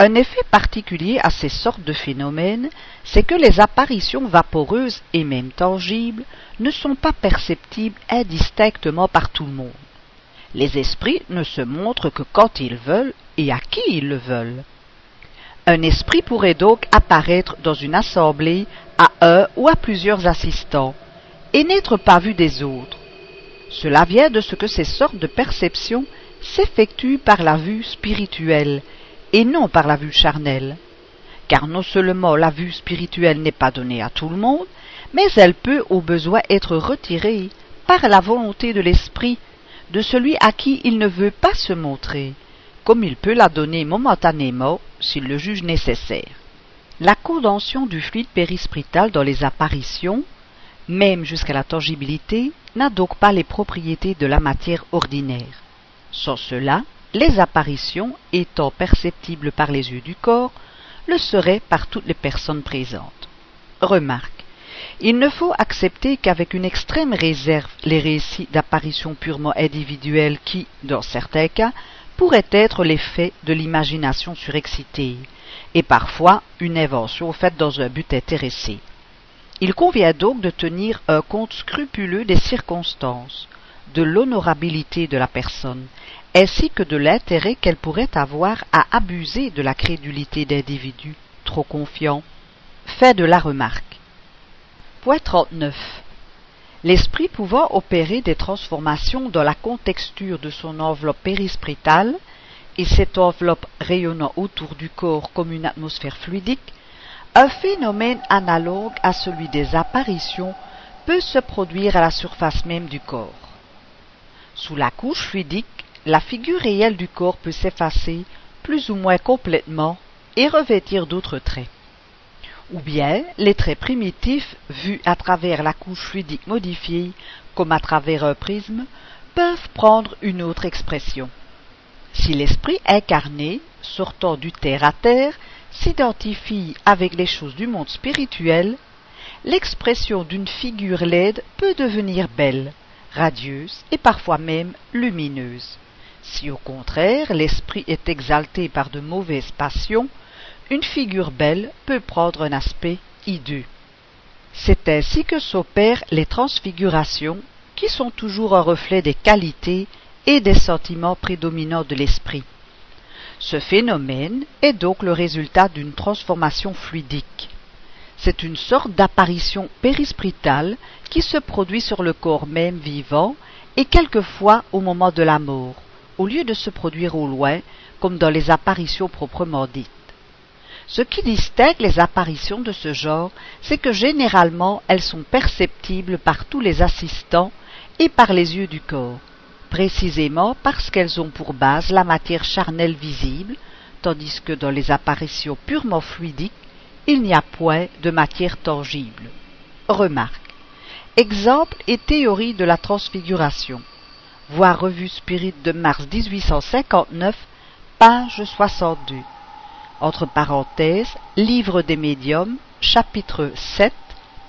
Un effet particulier à ces sortes de phénomènes, c'est que les apparitions vaporeuses et même tangibles ne sont pas perceptibles indistinctement par tout le monde. Les esprits ne se montrent que quand ils veulent et à qui ils le veulent. Un esprit pourrait donc apparaître dans une assemblée à un ou à plusieurs assistants et n'être pas vu des autres. Cela vient de ce que ces sortes de perceptions s'effectuent par la vue spirituelle et non par la vue charnelle. Car non seulement la vue spirituelle n'est pas donnée à tout le monde, mais elle peut au besoin être retirée par la volonté de l'esprit de celui à qui il ne veut pas se montrer, comme il peut la donner momentanément s'il le juge nécessaire. La condension du fluide périsprital dans les apparitions, même jusqu'à la tangibilité, n'a donc pas les propriétés de la matière ordinaire. Sans cela, les apparitions, étant perceptibles par les yeux du corps, le seraient par toutes les personnes présentes. Remarque. Il ne faut accepter qu'avec une extrême réserve les récits d'apparitions purement individuelles qui, dans certains cas, pourraient être l'effet de l'imagination surexcitée, et parfois une invention faite dans un but intéressé. Il convient donc de tenir un compte scrupuleux des circonstances, de l'honorabilité de la personne, ainsi que de l'intérêt qu'elle pourrait avoir à abuser de la crédulité d'individus trop confiants. Fait de la remarque. Point 39. L'esprit pouvant opérer des transformations dans la contexture de son enveloppe périspritale, et cette enveloppe rayonnant autour du corps comme une atmosphère fluidique, un phénomène analogue à celui des apparitions peut se produire à la surface même du corps. Sous la couche fluidique, la figure réelle du corps peut s'effacer plus ou moins complètement et revêtir d'autres traits. Ou bien les traits primitifs, vus à travers la couche fluidique modifiée, comme à travers un prisme, peuvent prendre une autre expression. Si l'esprit incarné, sortant du terre à terre, s'identifie avec les choses du monde spirituel, l'expression d'une figure laide peut devenir belle, radieuse et parfois même lumineuse. Si au contraire l'esprit est exalté par de mauvaises passions, une figure belle peut prendre un aspect hideux. C'est ainsi que s'opèrent les transfigurations, qui sont toujours un reflet des qualités et des sentiments prédominants de l'esprit. Ce phénomène est donc le résultat d'une transformation fluidique. C'est une sorte d'apparition périspritale qui se produit sur le corps même vivant et quelquefois au moment de la mort, au lieu de se produire au loin, comme dans les apparitions proprement dites. Ce qui distingue les apparitions de ce genre, c'est que généralement elles sont perceptibles par tous les assistants et par les yeux du corps, précisément parce qu'elles ont pour base la matière charnelle visible, tandis que dans les apparitions purement fluidiques, il n'y a point de matière tangible. Remarque. Exemple et théorie de la transfiguration voir Revue Spirit de mars 1859, page 62. Entre parenthèses, Livre des médiums, chapitre 7,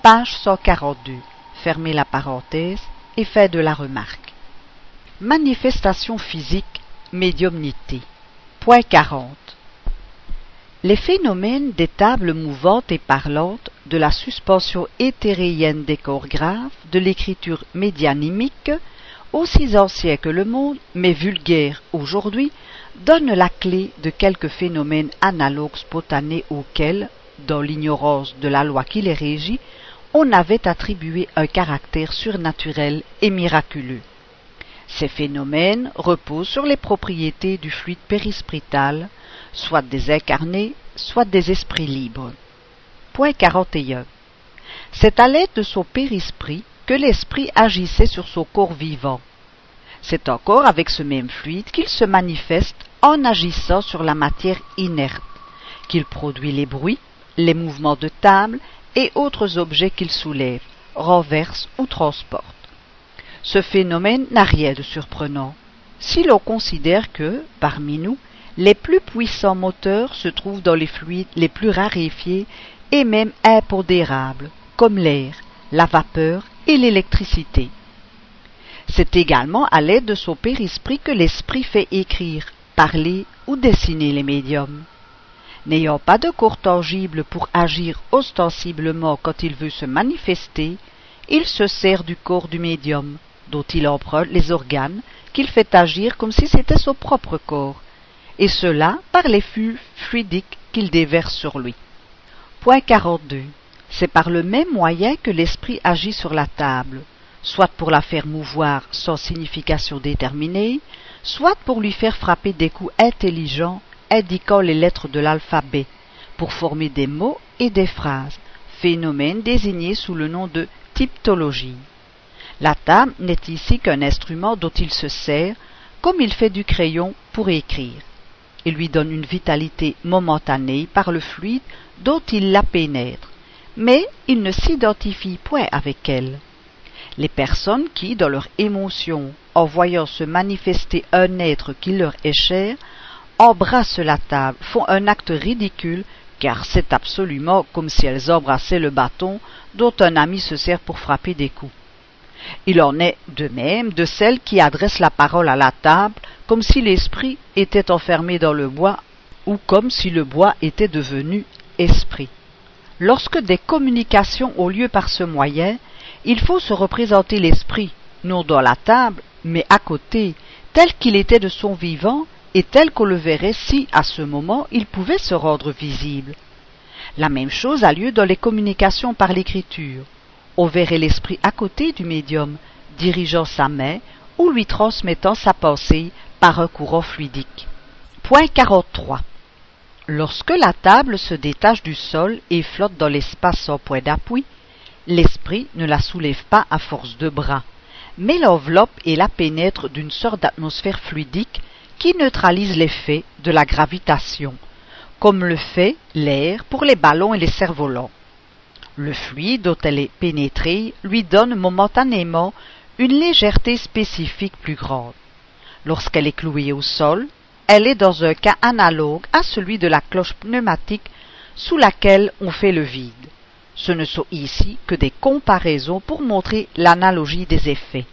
page 142. Fermez la parenthèse et fait de la remarque. Manifestation physique, médiumnité. Point 40. Les phénomènes des tables mouvantes et parlantes, de la suspension éthéréenne des corps graves, de l'écriture médianimique, aussi ancien que le monde, mais vulgaire aujourd'hui, donne la clé de quelques phénomènes analogues spontanés auxquels, dans l'ignorance de la loi qui les régit, on avait attribué un caractère surnaturel et miraculeux. Ces phénomènes reposent sur les propriétés du fluide périsprital, soit des incarnés, soit des esprits libres. Point 41. C'est à l'aide de son périsprit que l'esprit agissait sur son corps vivant. C'est encore avec ce même fluide qu'il se manifeste en agissant sur la matière inerte, qu'il produit les bruits, les mouvements de table et autres objets qu'il soulève, renverse ou transporte. Ce phénomène n'a rien de surprenant. Si l'on considère que, parmi nous, les plus puissants moteurs se trouvent dans les fluides les plus raréfiés et même impondérables, comme l'air, la vapeur et l'électricité. C'est également à l'aide de son périsprit que l'esprit fait écrire, parler ou dessiner les médiums. N'ayant pas de corps tangible pour agir ostensiblement quand il veut se manifester, il se sert du corps du médium, dont il emprunte les organes, qu'il fait agir comme si c'était son propre corps, et cela par les flux fluidiques qu'il déverse sur lui. Point 42. C'est par le même moyen que l'esprit agit sur la table, soit pour la faire mouvoir sans signification déterminée, soit pour lui faire frapper des coups intelligents indiquant les lettres de l'alphabet, pour former des mots et des phrases, phénomène désigné sous le nom de typtologie. La table n'est ici qu'un instrument dont il se sert, comme il fait du crayon pour écrire. Il lui donne une vitalité momentanée par le fluide dont il la pénètre, mais il ne s'identifie point avec elle. Les personnes qui, dans leur émotion, en voyant se manifester un être qui leur est cher, embrassent la table, font un acte ridicule, car c'est absolument comme si elles embrassaient le bâton dont un ami se sert pour frapper des coups. Il en est de même de celles qui adressent la parole à la table comme si l'esprit était enfermé dans le bois ou comme si le bois était devenu esprit. Lorsque des communications ont lieu par ce moyen, il faut se représenter l'esprit, non dans la table, mais à côté, tel qu'il était de son vivant, et tel qu'on le verrait si, à ce moment, il pouvait se rendre visible. La même chose a lieu dans les communications par l'écriture. On verrait l'esprit à côté du médium, dirigeant sa main ou lui transmettant sa pensée par un courant fluidique. Point 43. Lorsque la table se détache du sol et flotte dans l'espace sans point d'appui, l'esprit ne la soulève pas à force de bras, mais l'enveloppe et la pénètre d'une sorte d'atmosphère fluidique qui neutralise l'effet de la gravitation, comme le fait l'air pour les ballons et les cerfs-volants. Le fluide dont elle est pénétrée lui donne momentanément une légèreté spécifique plus grande. Lorsqu'elle est clouée au sol, elle est dans un cas analogue à celui de la cloche pneumatique sous laquelle on fait le vide. Ce ne sont ici que des comparaisons pour montrer l'analogie des effets,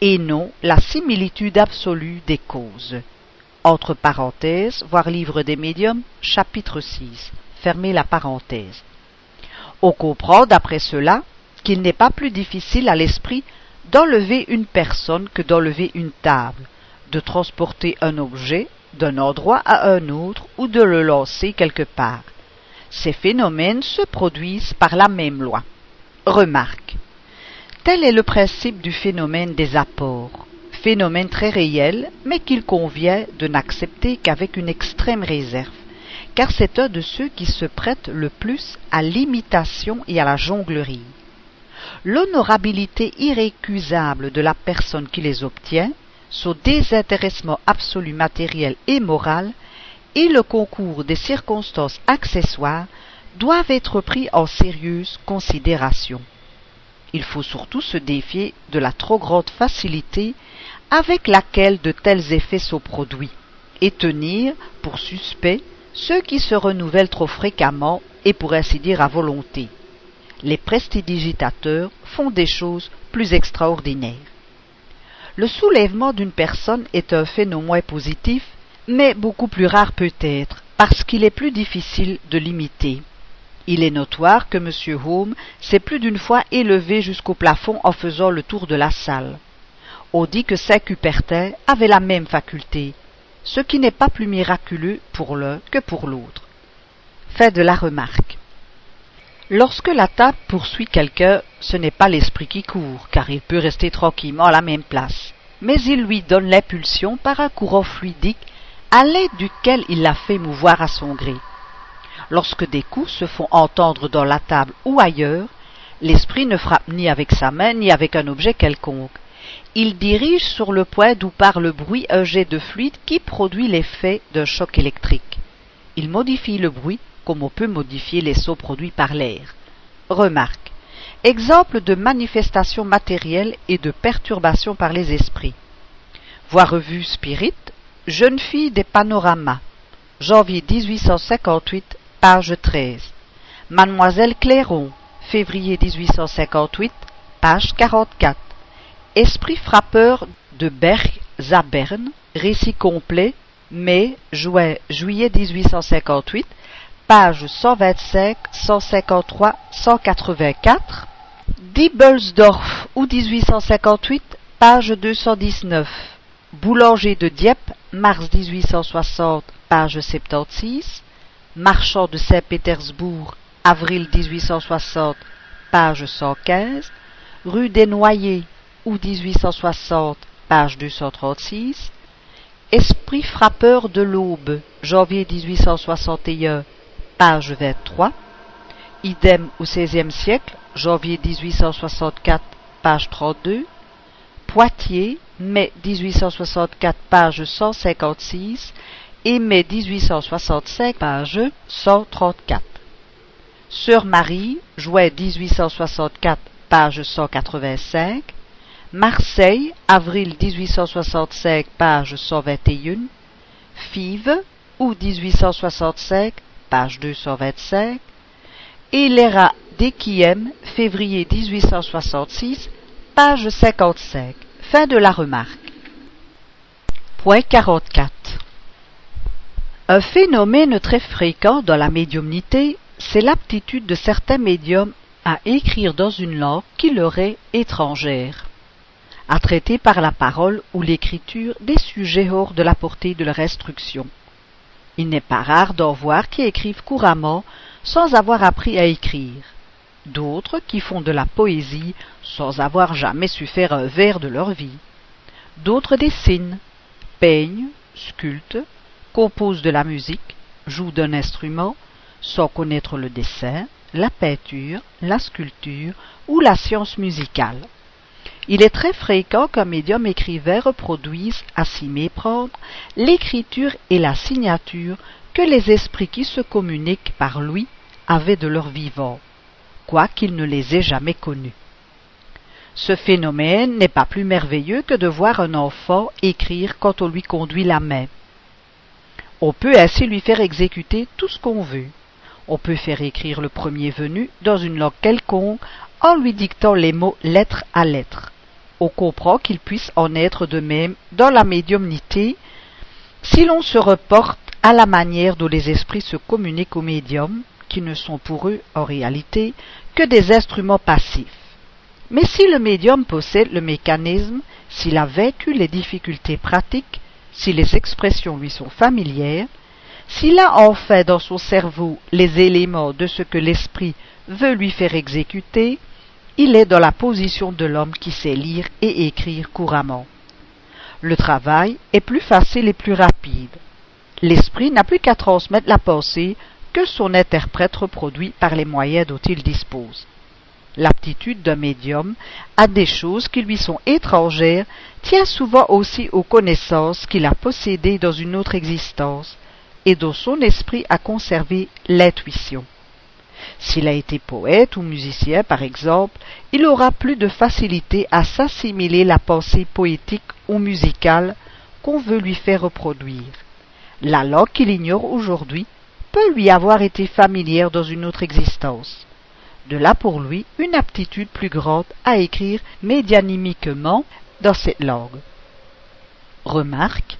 et non la similitude absolue des causes. Entre parenthèses, voir livre des médiums, chapitre 6. Fermez la parenthèse. On comprend d'après cela qu'il n'est pas plus difficile à l'esprit d'enlever une personne que d'enlever une table, de transporter un objet d'un endroit à un autre ou de le lancer quelque part. Ces phénomènes se produisent par la même loi. Remarque. Tel est le principe du phénomène des apports, phénomène très réel, mais qu'il convient de n'accepter qu'avec une extrême réserve car c'est un de ceux qui se prêtent le plus à l'imitation et à la jonglerie. L'honorabilité irrécusable de la personne qui les obtient, son désintéressement absolu matériel et moral, et le concours des circonstances accessoires doivent être pris en sérieuse considération. Il faut surtout se défier de la trop grande facilité avec laquelle de tels effets sont produits, et tenir pour suspect ceux qui se renouvellent trop fréquemment et pour ainsi dire à volonté. Les prestidigitateurs font des choses plus extraordinaires. Le soulèvement d'une personne est un phénomène positif, mais beaucoup plus rare peut-être, parce qu'il est plus difficile de l'imiter. Il est notoire que M. Home s'est plus d'une fois élevé jusqu'au plafond en faisant le tour de la salle. On dit que Saint-Cupertin avait la même faculté, ce qui n'est pas plus miraculeux pour l'un que pour l'autre. Fait de la remarque. Lorsque la table poursuit quelqu'un, ce n'est pas l'esprit qui court, car il peut rester tranquillement à la même place, mais il lui donne l'impulsion par un courant fluidique à l'aide duquel il la fait mouvoir à son gré. Lorsque des coups se font entendre dans la table ou ailleurs, l'esprit ne frappe ni avec sa main ni avec un objet quelconque, il dirige sur le point d'où part le bruit un jet de fluide qui produit l'effet d'un choc électrique. Il modifie le bruit comme on peut modifier les sauts produits par l'air. Remarque. Exemple de manifestation matérielle et de perturbation par les esprits. Voix revue Spirit, Jeune fille des panoramas, janvier 1858, page 13. Mademoiselle Clairon, février 1858, page 44. Esprit frappeur de Berg Zabern, récit complet, mai, juin, juillet 1858, pages 125, 153, 184. Diebelsdorf, août 1858, page 219. Boulanger de Dieppe, mars 1860, page 76. Marchand de Saint-Pétersbourg, avril 1860, page 115. Rue des Noyers, août 1860, page 236. Esprit frappeur de l'aube, janvier 1861, page 23. Idem au XVIe siècle, janvier 1864, page 32. Poitiers, mai 1864, page 156 et mai 1865, page 134. Sœur Marie, juin 1864, page 185. Marseille, avril 1865, page 121. Fives, août 1865, page 225. Hilera d'Equiem, février 1866, page 55. Fin de la remarque. Point 44. Un phénomène très fréquent dans la médiumnité, c'est l'aptitude de certains médiums à écrire dans une langue qui leur est étrangère, à traiter par la parole ou l'écriture des sujets hors de la portée de leur instruction. Il n'est pas rare d'en voir qui écrivent couramment sans avoir appris à écrire, d'autres qui font de la poésie sans avoir jamais su faire un vers de leur vie, d'autres dessinent, peignent, sculptent, composent de la musique, jouent d'un instrument, sans connaître le dessin, la peinture, la sculpture ou la science musicale. Il est très fréquent qu'un médium écrivain reproduise, à s'y méprendre, l'écriture et la signature que les esprits qui se communiquent par lui avaient de leur vivant, quoiqu'il ne les ait jamais connus. Ce phénomène n'est pas plus merveilleux que de voir un enfant écrire quand on lui conduit la main. On peut ainsi lui faire exécuter tout ce qu'on veut. On peut faire écrire le premier venu dans une langue quelconque en lui dictant les mots lettre à lettre on comprend qu'il puisse en être de même dans la médiumnité si l'on se reporte à la manière dont les esprits se communiquent aux médiums, qui ne sont pour eux, en réalité, que des instruments passifs. Mais si le médium possède le mécanisme, s'il a vaincu les difficultés pratiques, si les expressions lui sont familières, s'il a enfin dans son cerveau les éléments de ce que l'esprit veut lui faire exécuter, il est dans la position de l'homme qui sait lire et écrire couramment. Le travail est plus facile et plus rapide. L'esprit n'a plus qu'à transmettre la pensée que son interprète reproduit par les moyens dont il dispose. L'aptitude d'un médium à des choses qui lui sont étrangères tient souvent aussi aux connaissances qu'il a possédées dans une autre existence et dont son esprit a conservé l'intuition. S'il a été poète ou musicien, par exemple, il aura plus de facilité à s'assimiler la pensée poétique ou musicale qu'on veut lui faire reproduire. La langue qu'il ignore aujourd'hui peut lui avoir été familière dans une autre existence. De là pour lui une aptitude plus grande à écrire médianimiquement dans cette langue. Remarque,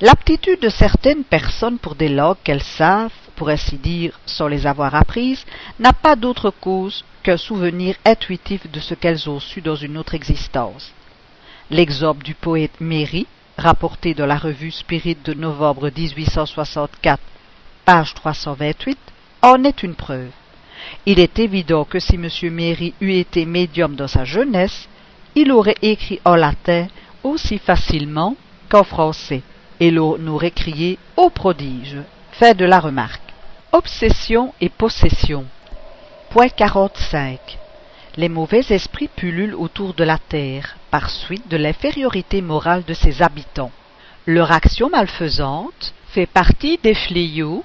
l'aptitude de certaines personnes pour des langues qu'elles savent pour ainsi dire, sans les avoir apprises, n'a pas d'autre cause qu'un souvenir intuitif de ce qu'elles ont su dans une autre existence. L'exemple du poète Méry, rapporté dans la revue Spirit de novembre 1864, page 328, en est une preuve. Il est évident que si M. Méry eût été médium dans sa jeunesse, il aurait écrit en latin aussi facilement qu'en français, et l'on aurait crié au prodige. Fait de la remarque. Obsession et possession. Point 45. Les mauvais esprits pullulent autour de la terre, par suite de l'infériorité morale de ses habitants. Leur action malfaisante fait partie des fléaux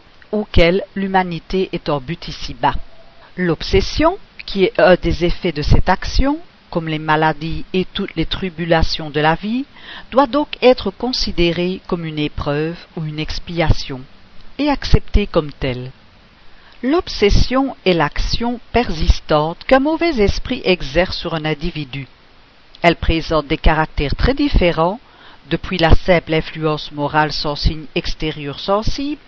l'humanité est en but ici-bas. L'obsession, qui est un des effets de cette action, comme les maladies et toutes les tribulations de la vie, doit donc être considéré comme une épreuve ou une expiation, et accepté comme telle. L'obsession est l'action persistante qu'un mauvais esprit exerce sur un individu. Elle présente des caractères très différents, depuis la simple influence morale sans signe extérieur sensible,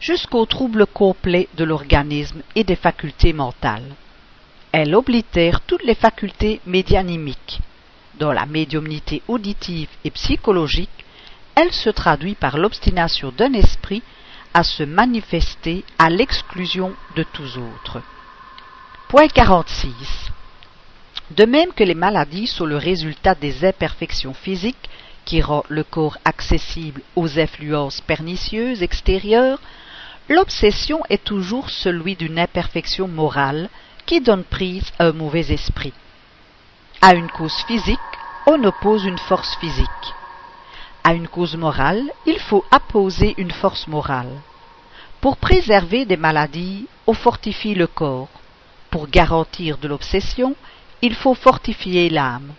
jusqu'au trouble complet de l'organisme et des facultés mentales. Elle oblitère toutes les facultés médianimiques. Dans la médiumnité auditive et psychologique, elle se traduit par l'obstination d'un esprit à se manifester à l'exclusion de tous autres. Point 46. De même que les maladies sont le résultat des imperfections physiques qui rend le corps accessible aux influences pernicieuses extérieures, l'obsession est toujours celui d'une imperfection morale qui donne prise à un mauvais esprit. À une cause physique, on oppose une force physique. À une cause morale, il faut apposer une force morale. Pour préserver des maladies, on fortifie le corps. Pour garantir de l'obsession, il faut fortifier l'âme.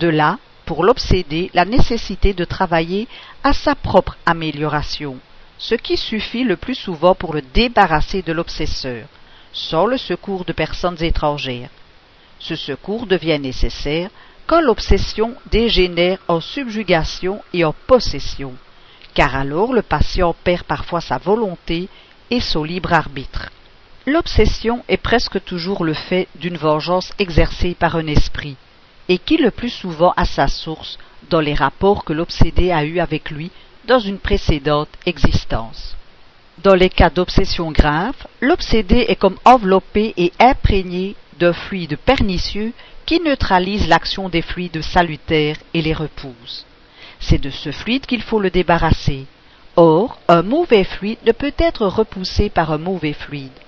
De là, pour l'obséder, la nécessité de travailler à sa propre amélioration, ce qui suffit le plus souvent pour le débarrasser de l'obsesseur, sans le secours de personnes étrangères. Ce secours devient nécessaire quand l'obsession dégénère en subjugation et en possession, car alors le patient perd parfois sa volonté et son libre arbitre. L'obsession est presque toujours le fait d'une vengeance exercée par un esprit, et qui le plus souvent a sa source dans les rapports que l'obsédé a eus avec lui dans une précédente existence. Dans les cas d'obsession grave, l'obsédé est comme enveloppé et imprégné d'un fluide pernicieux qui neutralise l'action des fluides salutaires et les repousse. C'est de ce fluide qu'il faut le débarrasser. Or, un mauvais fluide ne peut être repoussé par un mauvais fluide.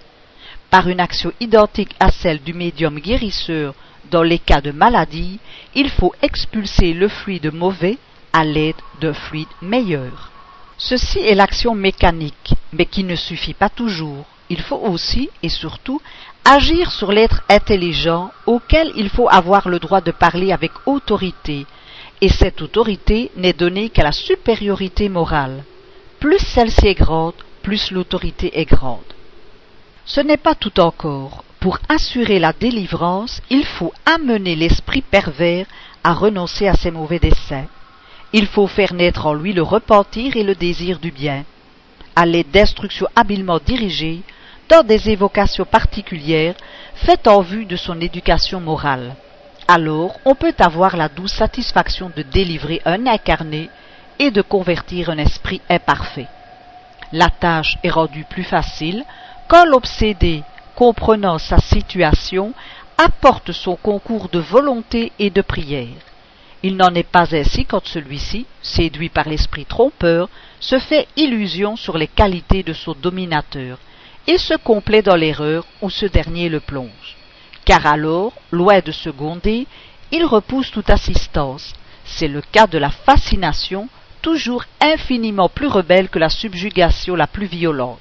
Par une action identique à celle du médium guérisseur dans les cas de maladie, il faut expulser le fluide mauvais à l'aide d'un fluide meilleur. Ceci est l'action mécanique, mais qui ne suffit pas toujours. Il faut aussi et surtout agir sur l'être intelligent auquel il faut avoir le droit de parler avec autorité, et cette autorité n'est donnée qu'à la supériorité morale. Plus celle-ci est grande, plus l'autorité est grande. Ce n'est pas tout encore. Pour assurer la délivrance, il faut amener l'esprit pervers à renoncer à ses mauvais desseins. Il faut faire naître en lui le repentir et le désir du bien. À l'aide d'instructions habilement dirigées, dans des évocations particulières faites en vue de son éducation morale. Alors on peut avoir la douce satisfaction de délivrer un incarné et de convertir un esprit imparfait. La tâche est rendue plus facile quand l'obsédé, comprenant sa situation, apporte son concours de volonté et de prière. Il n'en est pas ainsi quand celui-ci, séduit par l'esprit trompeur, se fait illusion sur les qualités de son dominateur, et se complaît dans l'erreur où ce dernier le plonge. Car alors, loin de se gronder, il repousse toute assistance. C'est le cas de la fascination, toujours infiniment plus rebelle que la subjugation la plus violente.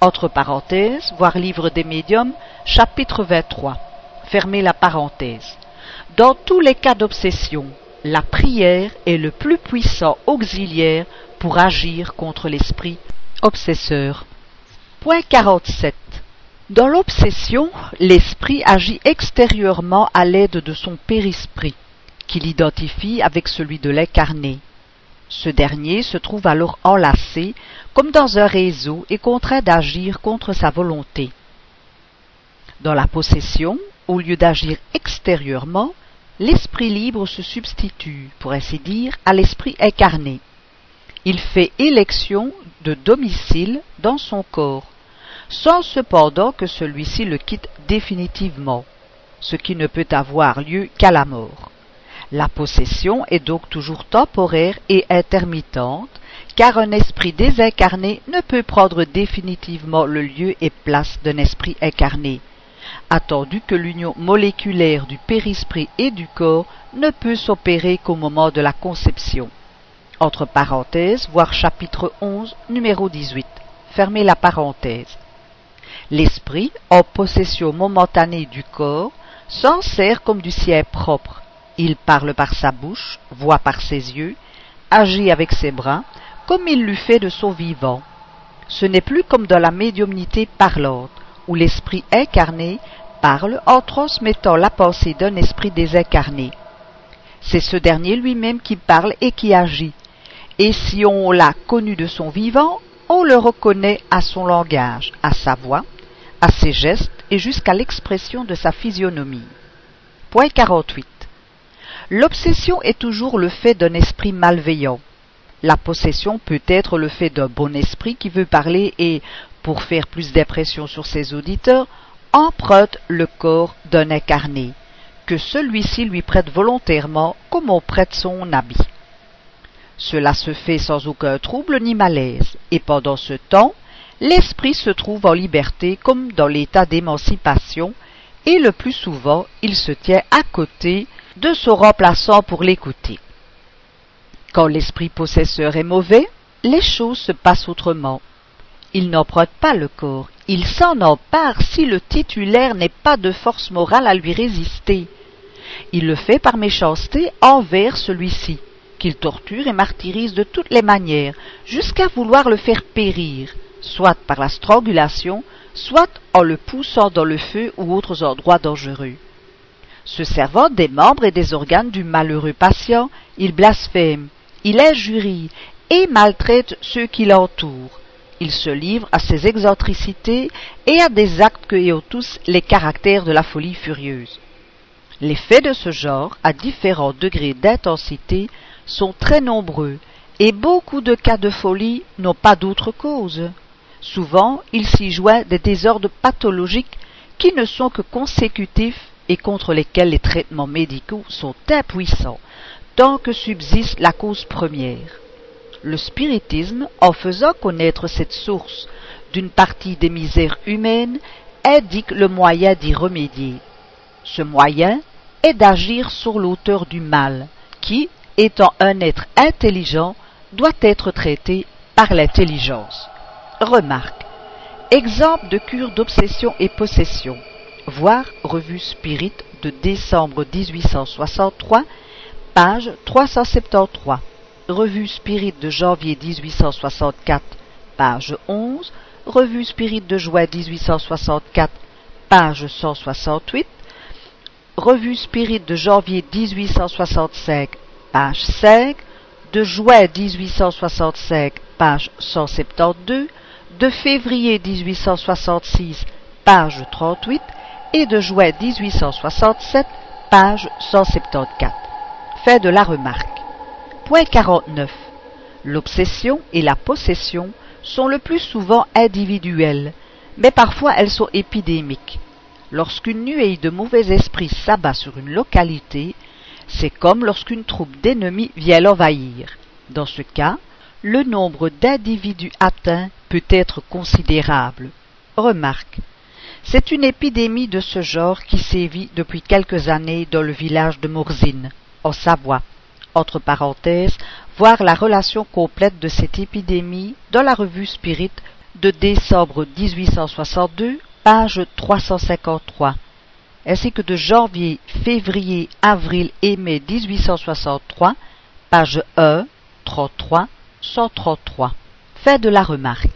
Entre parenthèses, voir livre des médiums, chapitre 23. Fermez la parenthèse. Dans tous les cas d'obsession, la prière est le plus puissant auxiliaire pour agir contre l'esprit obsesseur. Point 47. Dans l'obsession, l'esprit agit extérieurement à l'aide de son périsprit, qu'il identifie avec celui de l'incarné. Ce dernier se trouve alors enlacé, comme dans un réseau, et contraint d'agir contre sa volonté. Dans la possession, au lieu d'agir extérieurement, l'esprit libre se substitue, pour ainsi dire, à l'esprit incarné. Il fait élection de domicile dans son corps, sans cependant que celui-ci le quitte définitivement, ce qui ne peut avoir lieu qu'à la mort. La possession est donc toujours temporaire et intermittente, car un esprit désincarné ne peut prendre définitivement le lieu et place d'un esprit incarné, attendu que l'union moléculaire du périsprit et du corps ne peut s'opérer qu'au moment de la conception. Entre parenthèses, voir chapitre 11, numéro 18. Fermez la parenthèse. L'esprit, en possession momentanée du corps, s'en sert comme du sien propre. Il parle par sa bouche, voit par ses yeux, agit avec ses bras, comme il l'eût fait de son vivant. Ce n'est plus comme dans la médiumnité parlante, où l'esprit incarné parle en transmettant la pensée d'un esprit désincarné. C'est ce dernier lui-même qui parle et qui agit. Et si on l'a connu de son vivant, on le reconnaît à son langage, à sa voix, à ses gestes et jusqu'à l'expression de sa physionomie. Point 48. L'obsession est toujours le fait d'un esprit malveillant. La possession peut être le fait d'un bon esprit qui veut parler et, pour faire plus d'impression sur ses auditeurs, emprunte le corps d'un incarné, que celui-ci lui prête volontairement comme on prête son habit. Cela se fait sans aucun trouble ni malaise, et pendant ce temps, l'esprit se trouve en liberté comme dans l'état d'émancipation, et le plus souvent il se tient à côté de son remplaçant pour l'écouter. Quand l'esprit possesseur est mauvais, les choses se passent autrement. Il n'emprunte pas le corps, il s'en empare si le titulaire n'est pas de force morale à lui résister. Il le fait par méchanceté envers celui-ci, qu'il torture et martyrise de toutes les manières, jusqu'à vouloir le faire périr, soit par la strangulation, soit en le poussant dans le feu ou autres endroits dangereux. Se servant des membres et des organes du malheureux patient, il blasphème, il injurie et maltraite ceux qui l'entourent il se livre à ses excentricités et à des actes que ont tous les caractères de la folie furieuse. Les faits de ce genre, à différents degrés d'intensité, sont très nombreux, et beaucoup de cas de folie n'ont pas d'autre cause. Souvent, il s'y joint des désordres pathologiques qui ne sont que consécutifs et contre lesquels les traitements médicaux sont impuissants, tant que subsiste la cause première le spiritisme, en faisant connaître cette source d'une partie des misères humaines, indique le moyen d'y remédier. Ce moyen est d'agir sur l'auteur du mal, qui, étant un être intelligent, doit être traité par l'intelligence. Remarque. Exemple de cure d'obsession et possession. Voir Revue Spirit de décembre 1863, page 373. Revue Spirit de janvier 1864, page 11, Revue Spirit de juin 1864, page 168, Revue Spirit de janvier 1865, page 5, de juin 1865, page 172, de février 1866, page 38, et de juin 1867, page 174. Fait de la remarque. Point 49. L'obsession et la possession sont le plus souvent individuelles, mais parfois elles sont épidémiques. Lorsqu'une nuée de mauvais esprits s'abat sur une localité, c'est comme lorsqu'une troupe d'ennemis vient l'envahir. Dans ce cas, le nombre d'individus atteints peut être considérable. Remarque. C'est une épidémie de ce genre qui sévit depuis quelques années dans le village de Mourzine, en Savoie entre parenthèses, voir la relation complète de cette épidémie dans la revue Spirit de décembre 1862, page 353, ainsi que de janvier, février, avril et mai 1863, page 1, 33, 133. Fait de la remarque.